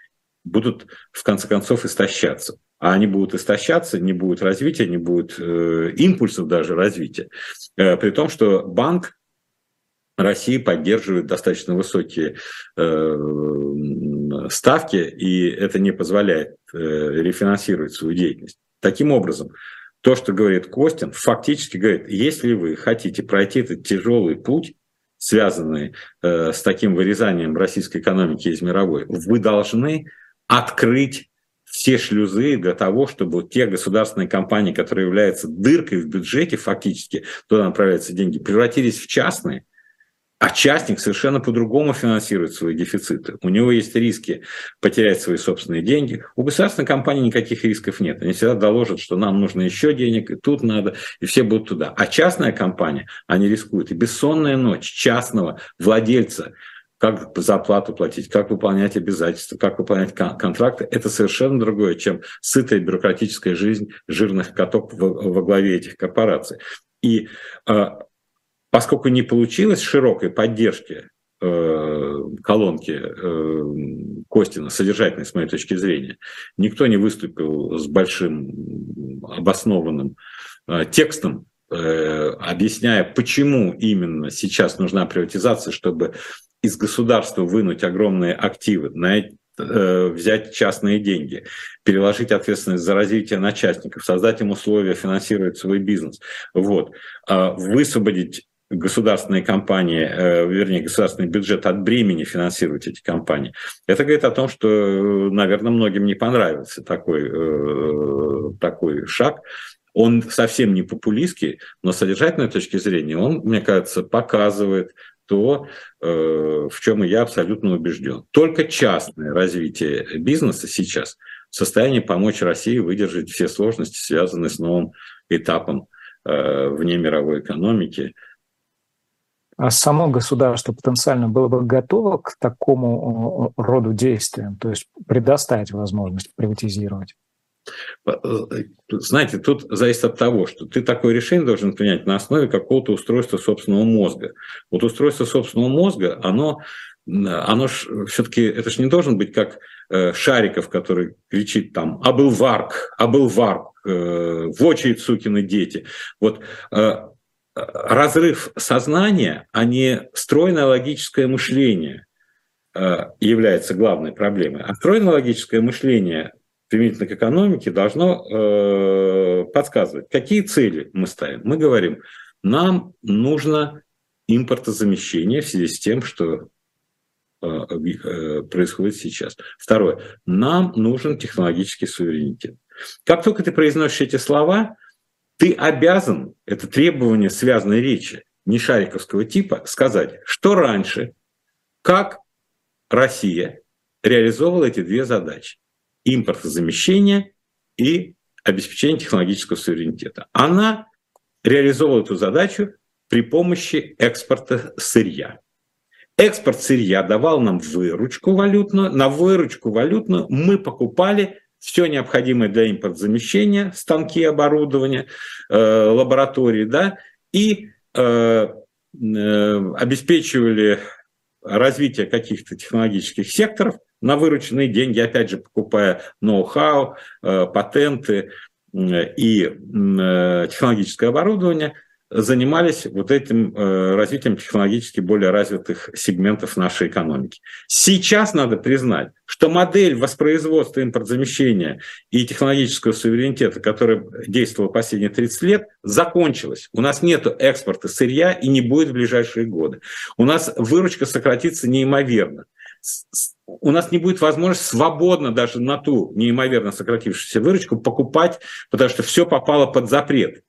будут, в конце концов, истощаться. А они будут истощаться, не будет развития, не будет э, импульсов даже развития. Э, при том, что банк России поддерживает достаточно высокие э, ставки, и это не позволяет э, рефинансировать свою деятельность. Таким образом, то, что говорит Костин, фактически говорит, если вы хотите пройти этот тяжелый путь, связанный э, с таким вырезанием российской экономики из мировой, вы должны открыть все шлюзы для того, чтобы те государственные компании, которые являются дыркой в бюджете фактически, туда направляются деньги, превратились в частные, А частник совершенно по-другому финансирует свои дефициты. У него есть риски потерять свои собственные деньги. У государственной компании никаких рисков нет. Они всегда доложат, что нам нужно еще денег, и тут надо, и все будут туда. А частная компания, они рискуют. И бессонная ночь частного владельца, как зарплату платить, как выполнять обязательства, как выполнять контракты, это совершенно другое, чем сытая бюрократическая жизнь жирных котов во главе этих корпораций. И а, Поскольку не получилось широкой поддержки э, колонки э, Костина, содержательной, с моей точки зрения, никто не выступил с большим обоснованным э, текстом, объясняя, почему именно сейчас нужна приватизация, чтобы из государства вынуть огромные активы, взять частные деньги, переложить ответственность за развитие на частников, создать им условия финансировать свой бизнес, вот, высвободить государственные компании, э, вернее, государственный бюджет от бремени финансировать эти компании. Это говорит о том, что, наверное, многим не понравился такой, э, такой шаг. Он совсем не популистский, но с содержательной точки зрения он, мне кажется, показывает то, э, в чем я абсолютно убежден. Только частное развитие бизнеса сейчас в состоянии помочь России выдержать все сложности, связанные с новым этапом вне мировой экономики – само государство потенциально было бы готово к такому роду действиям, то есть предоставить возможность приватизировать? Э, знаете, тут зависит от того, что ты такое решение должен принять на основе какого-то устройства собственного мозга. Вот устройство собственного мозга, оно, оно все-таки, это же не должен быть как э, Шариков, который кричит там «А был варк! А был варк! Э, в очередь, сукины дети!» Вот разрыв сознания, а не стройное логическое мышление э, является главной проблемой. А стройное логическое мышление применительно к экономике должно э, подсказывать, какие цели мы ставим. Мы говорим, нам нужно импортозамещение в связи с тем, что э, происходит сейчас. Второе. Нам нужен технологический суверенитет. Как только ты произносишь эти слова, ты обязан, это требование связанной речи, не шариковского типа, сказать, что раньше, как Россия реализовывала эти две задачи. Импортозамещение и обеспечение технологического суверенитета. Она реализовывала эту задачу при помощи экспорта сырья. Экспорт сырья давал нам выручку валютную. На выручку валютную мы покупали все необходимое для импортзамещения, станки, оборудование, э, лаборатории, да, и э, э, обеспечивали развитие каких-то технологических секторов на вырученные деньги, опять же, покупая ноу-хау, патенты и технологическое оборудование – занимались вот этим э, развитием технологически более развитых сегментов нашей экономики. Сейчас надо признать, что модель воспроизводства импортзамещения и технологического суверенитета, которая действовала последние 30 лет, закончилась. У нас нет экспорта сырья и не будет в ближайшие годы. У нас выручка сократится неимоверно у нас не будет возможности свободно даже на ту неимоверно сократившуюся выручку покупать, потому что все попало под запрет.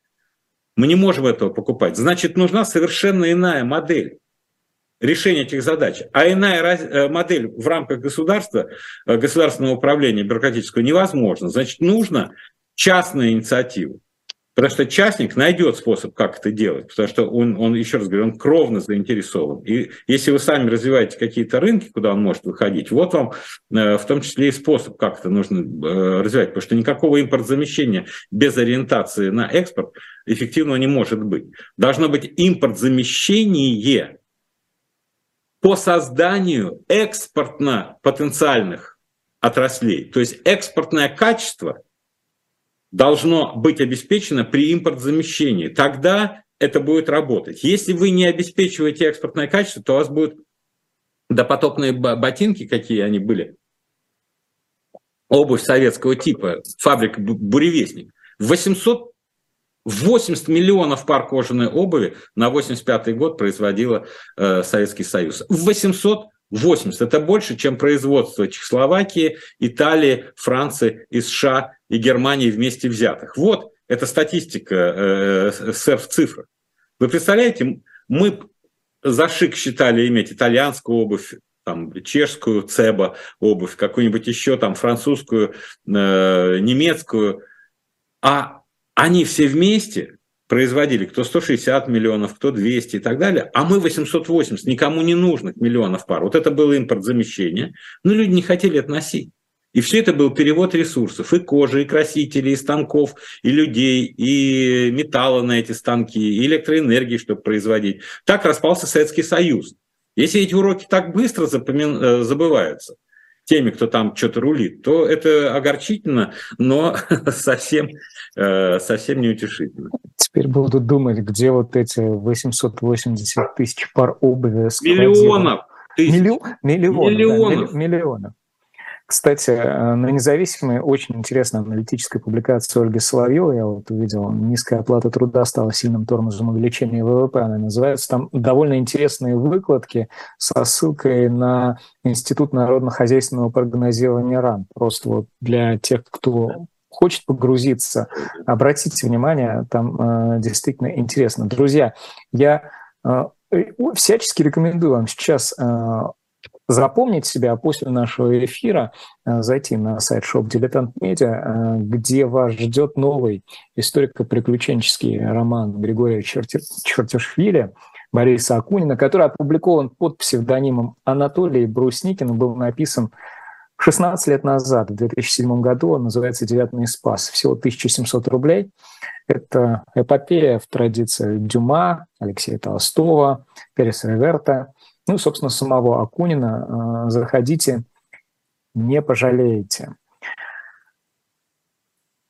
Мы не можем этого покупать. Значит, нужна совершенно иная модель решения этих задач. А иная э, модель в рамках государства, э, государственного управления бюрократического невозможно. Значит, нужно частная инициатива. Потому что частник найдет способ, как это делать, потому что он, он, еще раз говорю, он кровно заинтересован. И если вы сами развиваете какие-то рынки, куда он может выходить, вот вам э, в том числе и способ, как это нужно э, развивать, потому что никакого импортзамещения без ориентации на экспорт эффективного не может быть. Должно быть импортзамещение по созданию экспортно-потенциальных отраслей. То есть экспортное качество – должно быть обеспечено при импортзамещении. Тогда это будет работать. Если вы не обеспечиваете экспортное качество, то у вас будут допотопные ботинки, какие они были, обувь советского типа, фабрика «Буревестник». 880 миллионов пар кожаной обуви на 85 год производила э, Советский Союз. 800 80. Это больше, чем производство Чехословакии, Италии, Франции и США и Германии вместе взятых. Вот это статистика э, СССР в цифрах. Вы представляете, мы за шик считали иметь итальянскую обувь, там, чешскую цеба обувь, какую-нибудь еще там французскую, э, немецкую, а они все вместе производили кто 160 миллионов, кто 200 и так далее, а мы 880, никому не нужных миллионов пар. Вот это было импортзамещение, но люди не хотели это носить. И все это был перевод ресурсов, и кожи, и красителей, и станков, и людей, и металла на эти станки, и электроэнергии, чтобы производить. Так распался Советский Союз. Если эти уроки так быстро запомин... Э, забываются, теми, кто там что-то рулит, то это огорчительно, но совсем, э, совсем неутешительно. Теперь буду думать, где вот эти 880 тысяч пар обуви. Миллионов! Тысяч. Миллион, миллионов. Миллионов. Да, миллионов. Кстати, э, на независимой очень интересная аналитическая публикация Ольги Соловьевой, я вот увидел, «Низкая оплата труда стала сильным тормозом увеличения ВВП», она называется. Там довольно интересные выкладки со ссылкой на Институт народно-хозяйственного прогнозирования РАН. Просто вот для тех, кто хочет погрузиться, обратите внимание, там э, действительно интересно. Друзья, я э, всячески рекомендую вам сейчас э, запомнить себя после нашего эфира, э, зайти на сайт Shop Дилетант Медиа, э, где вас ждет новый историко-приключенческий роман Григория Чертишвили Бориса Акунина, который опубликован под псевдонимом Анатолий Брусникин, был написан 16 лет назад, в 2007 году, он называется «Девятный спас». Всего 1700 рублей. Это эпопея в традиции Дюма, Алексея Толстого, Переса Реверта – ну, собственно, самого Акунина, э, заходите, не пожалеете.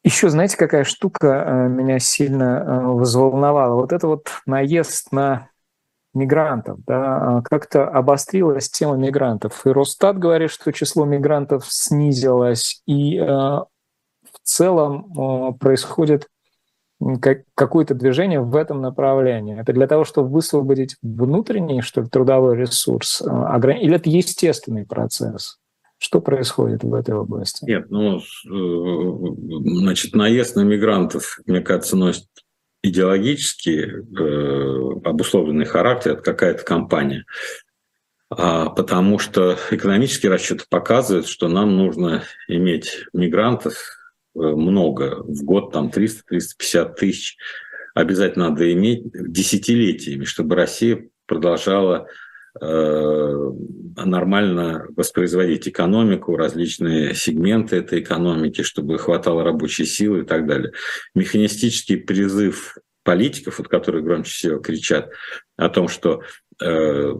Еще, знаете, какая штука э, меня сильно э, взволновала? Вот это вот наезд на мигрантов, да, как-то обострилась тема мигрантов. И Росстат говорит, что число мигрантов снизилось, и в целом происходит какое-то движение в этом направлении? Это для того, чтобы высвободить внутренний, что ли, трудовой ресурс? А, или это естественный процесс? Что происходит в этой области? Нет, ну, э, значит, наезд на мигрантов, мне кажется, носит идеологически э, обусловленный характер, это какая-то компания. А, потому что экономические расчеты показывают, что нам нужно иметь мигрантов Э, много, в год там 300-350 тысяч обязательно надо иметь десятилетиями, чтобы Россия продолжала э, нормально воспроизводить экономику, различные сегменты этой экономики, чтобы хватало рабочей силы и так далее. Механистический призыв политиков, вот, которые громче всего кричат о том, что э,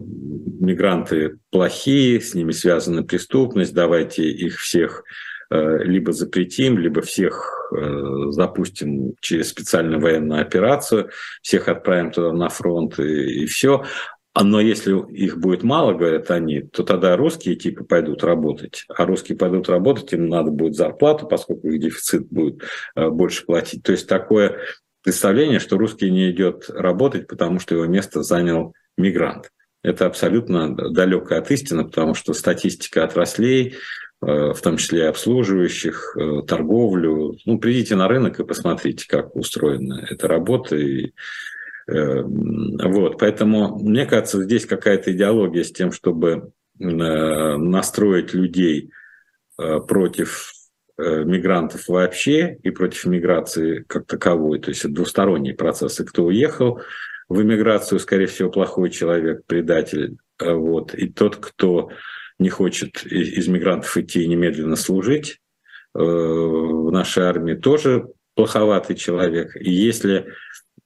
мигранты плохие, с ними связана преступность, давайте их всех Э, либо запретим, либо всех э, запустим через специальную военную операцию, всех отправим туда на фронт и, и все. Но если их будет мало, говорят они, то тогда русские типа пойдут работать. А русские пойдут работать, им надо будет зарплату, поскольку их дефицит будет э, больше платить. То есть такое представление, что русский не идет работать, потому что его место занял мигрант. Это абсолютно далекое от истины, потому что статистика отраслей, Э, в том числе обслуживающих, э, торговлю. Ну, придите на рынок и посмотрите, как устроена эта работа. И, э, вот, поэтому, мне кажется, здесь какая-то идеология с тем, чтобы настроить людей против мигрантов вообще и против миграции как таковой. То есть это двусторонний процесс. И кто уехал в эмиграцию, скорее всего, плохой человек, предатель. Вот. И тот, кто не хочет из мигрантов идти немедленно служить э, в нашей армии, тоже плоховатый человек. И если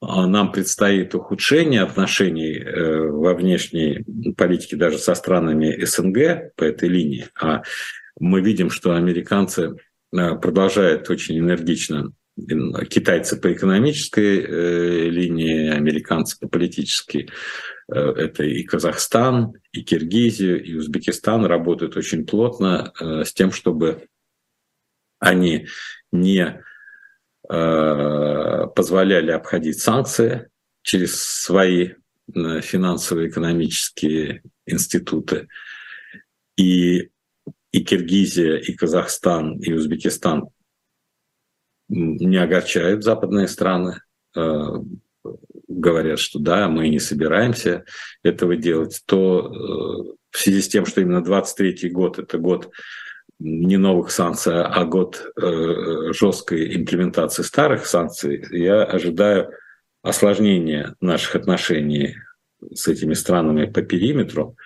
а, нам предстоит ухудшение отношений э, во внешней политике даже со странами СНГ по этой линии, а мы видим, что американцы э, продолжают очень энергично китайцы по экономической линии, американцы по политической это и Казахстан, и Киргизия, и Узбекистан работают очень плотно э, с тем, чтобы они не э, позволяли обходить санкции через свои финансово экономические институты. И, и Киргизия, и Казахстан, и Узбекистан не огорчают западные страны говорят, что да, мы не собираемся этого делать, то э, в связи с тем, что именно 23 год – это год не новых санкций, а год э, жесткой имплементации старых санкций, я ожидаю осложнения наших отношений с этими странами по периметру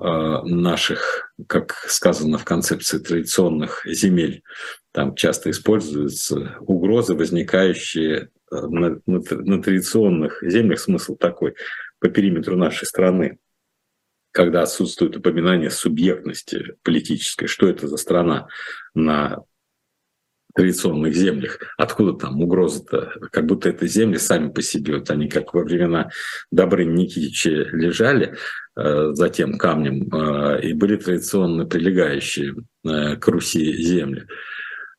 э, наших, как сказано в концепции традиционных земель, там часто используются угрозы, возникающие на, на, на традиционных землях. Смысл такой по периметру нашей страны когда отсутствует упоминание субъектности политической, что это за страна на традиционных землях. Откуда там угроза-то? Как будто это земли сами по себе, вот они как во времена Добрыни Никитича лежали э, за тем камнем э, и были традиционно прилегающие э, к Руси земли.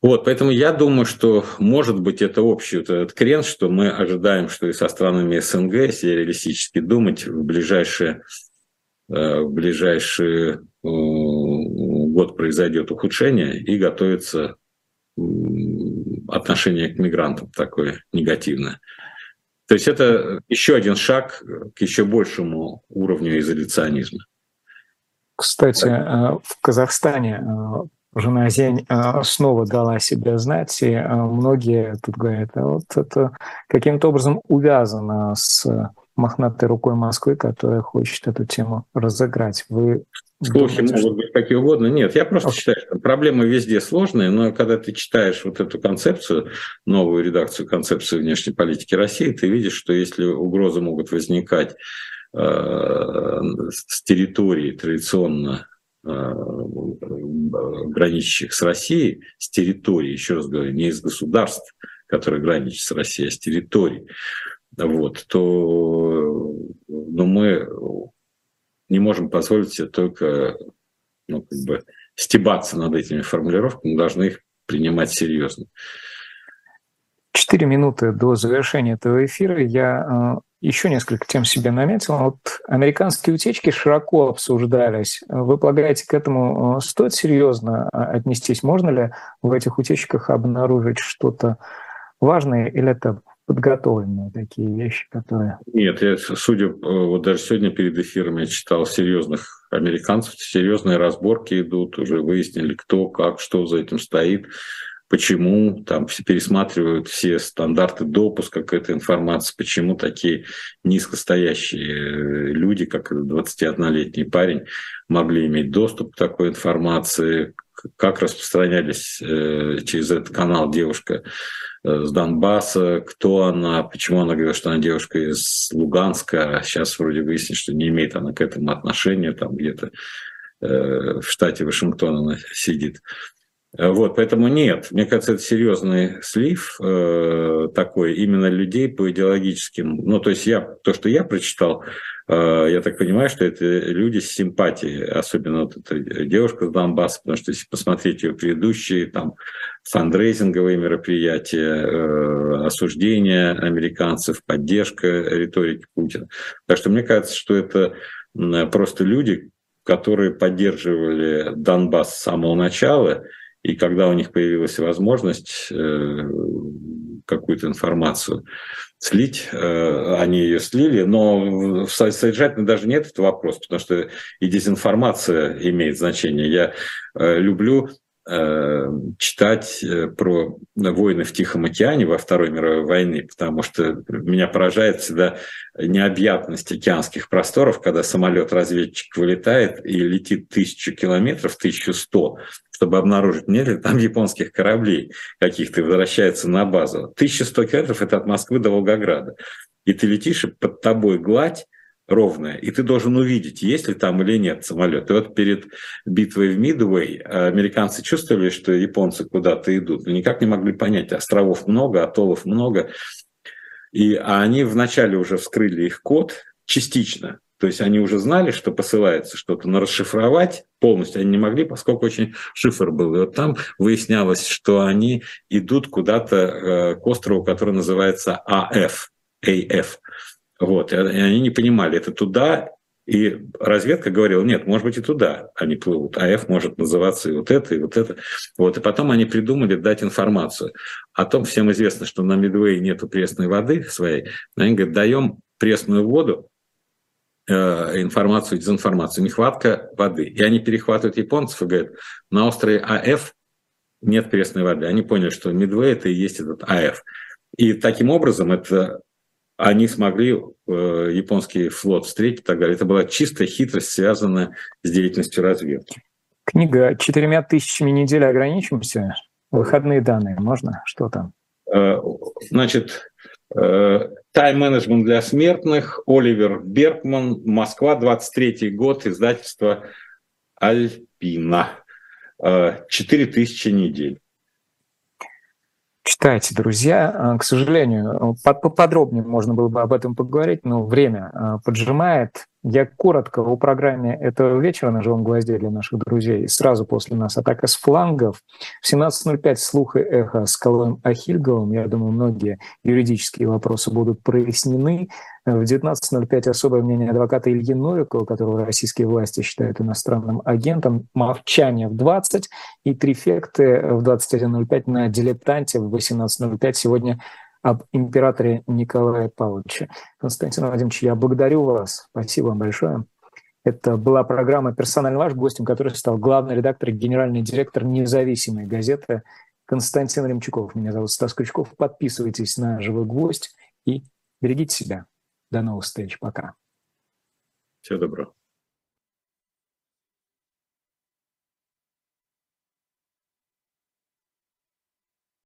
Вот, поэтому я думаю, что может быть это общий вот этот крен, что мы ожидаем, что и со странами СНГ, если реалистически думать, в ближайшие Э, в ближайший э, год произойдет ухудшение и готовится отношение к мигрантам такое негативное. То есть это еще один шаг к еще большему уровню изоляционизма. Кстати, э, в Казахстане жена Зень снова дала себя знать, и многие тут говорят, а вот это каким-то образом увязано с мохнатой рукой Москвы, которая хочет эту тему разыграть. Вы Слухи думаете, могут быть какие угодно. Нет, я просто okay. считаю, что проблемы везде сложные, но когда ты читаешь вот эту концепцию, новую редакцию концепции внешней политики России, ты видишь, что если угрозы могут возникать э, с территории традиционно граничащих с Россией, с территории, еще раз говорю, не из государств, которые граничат с Россией, а с территории, вот, то ну, мы не можем позволить себе только ну, как бы стебаться над этими формулировками, мы должны их принимать серьезно. Четыре минуты до завершения этого эфира я э, еще несколько тем себе наметил. Вот американские утечки широко обсуждались. Вы полагаете, к этому э, стоит серьезно э, отнестись? Можно ли в этих утечках обнаружить что-то важное, или это подготовленные такие вещи, которые... Нет, я, судя, э, вот даже сегодня перед эфиром я читал серьезных американцев, серьезные разборки идут, уже выяснили, кто, как, что за этим стоит, почему, там пересматривают все стандарты допуска к этой информации, почему такие низкостоящие э, люди, как 21-летний парень, могли иметь доступ к такой информации, как распространялись э, через этот канал девушка Э, с Донбасса, кто она, почему она говорила, что она девушка из Луганска, а сейчас вроде выяснилось, что не имеет она к этому отношения, там где-то в штате Вашингтон она сидит. Вот, поэтому нет, мне кажется, это серьезный слив э, такой именно людей по идеологическим. Ну, то есть я то, что я прочитал, Э, я так понимаю, что это люди с симпатией, особенно вот эта девушка с Донбасса, потому что если посмотреть ее предыдущие там фандрейзинговые мероприятия, э, осуждение американцев, поддержка риторики Путина. Так что мне кажется, что это просто люди, которые поддерживали Донбасс с самого начала, и когда у них появилась возможность э, какую-то информацию слить, э, они ее слили, но содержательно даже нет этого вопроса, потому что и дезинформация имеет значение. Я э, люблю читать про войны в Тихом океане во Второй мировой войне, потому что меня поражает всегда необъятность океанских просторов, когда самолет-разведчик вылетает и летит тысячу километров, тысячу сто, чтобы обнаружить, нет ли там японских кораблей каких-то, возвращается на базу. 1100 километров – это от Москвы до Волгограда. И ты летишь, и под тобой гладь ровная, и ты должен увидеть, есть ли там или нет самолет. И вот перед битвой в Мидуэй американцы чувствовали, что японцы куда-то идут, но никак не могли понять, островов много, атоллов много. И, а они вначале уже вскрыли их код частично, то есть они уже знали, что посылается что-то, но расшифровать полностью они не могли, поскольку очень шифр был. И вот там выяснялось, что они идут куда-то э, к острову, который называется АФ, АФ. Вот, и они не понимали, это туда И разведка говорила, нет, может быть и туда они плывут, а F может называться и вот это, и вот это. Вот. И потом они придумали дать информацию. О том всем известно, что на Мидвее нету пресной воды своей. Они говорят, даем пресную воду, э, информацию, дезинформацию, нехватка воды. И они перехватывают японцев и говорят, на острове АФ нет пресной воды. Они поняли, что Мидвей – это и есть этот АФ. И таким образом это они смогли э, японский флот встретить и так далее. Это была чистая хитрость, связанная с деятельностью разведки. Книга «Четырьмя тысячами недель ограничимся». Выходные данные можно? Что там? Э, значит, тайм-менеджмент для смертных, Оливер Бергман, Москва, 23 год, издательство Альпина. Четыре тысячи недель. Читайте, друзья. А, к сожалению, поподробнее можно было бы об этом поговорить, но время а, поджимает. Я коротко о программе этого вечера на «Живом гвозде» для наших друзей. Сразу после нас атака с флангов. В 17.05 слух и эхо с Колоем Ахильговым. Я думаю, многие юридические вопросы будут прояснены. В 19.05 особое мнение адвоката Ильи Новикова, которого российские власти считают иностранным агентом. Молчание в 20 и трифекты в 21.05 на дилетанте в 18.05. Сегодня об императоре Николае Павловиче. Константин Владимирович, я благодарю вас. Спасибо вам большое. Это была программа «Персональный ваш», гостем которой стал главный редактор и генеральный директор независимой газеты Константин Ремчуков. Меня зовут Стас Крючков. Подписывайтесь на «Живой гвоздь» и берегите себя. До новых встреч. Пока. Всего доброго.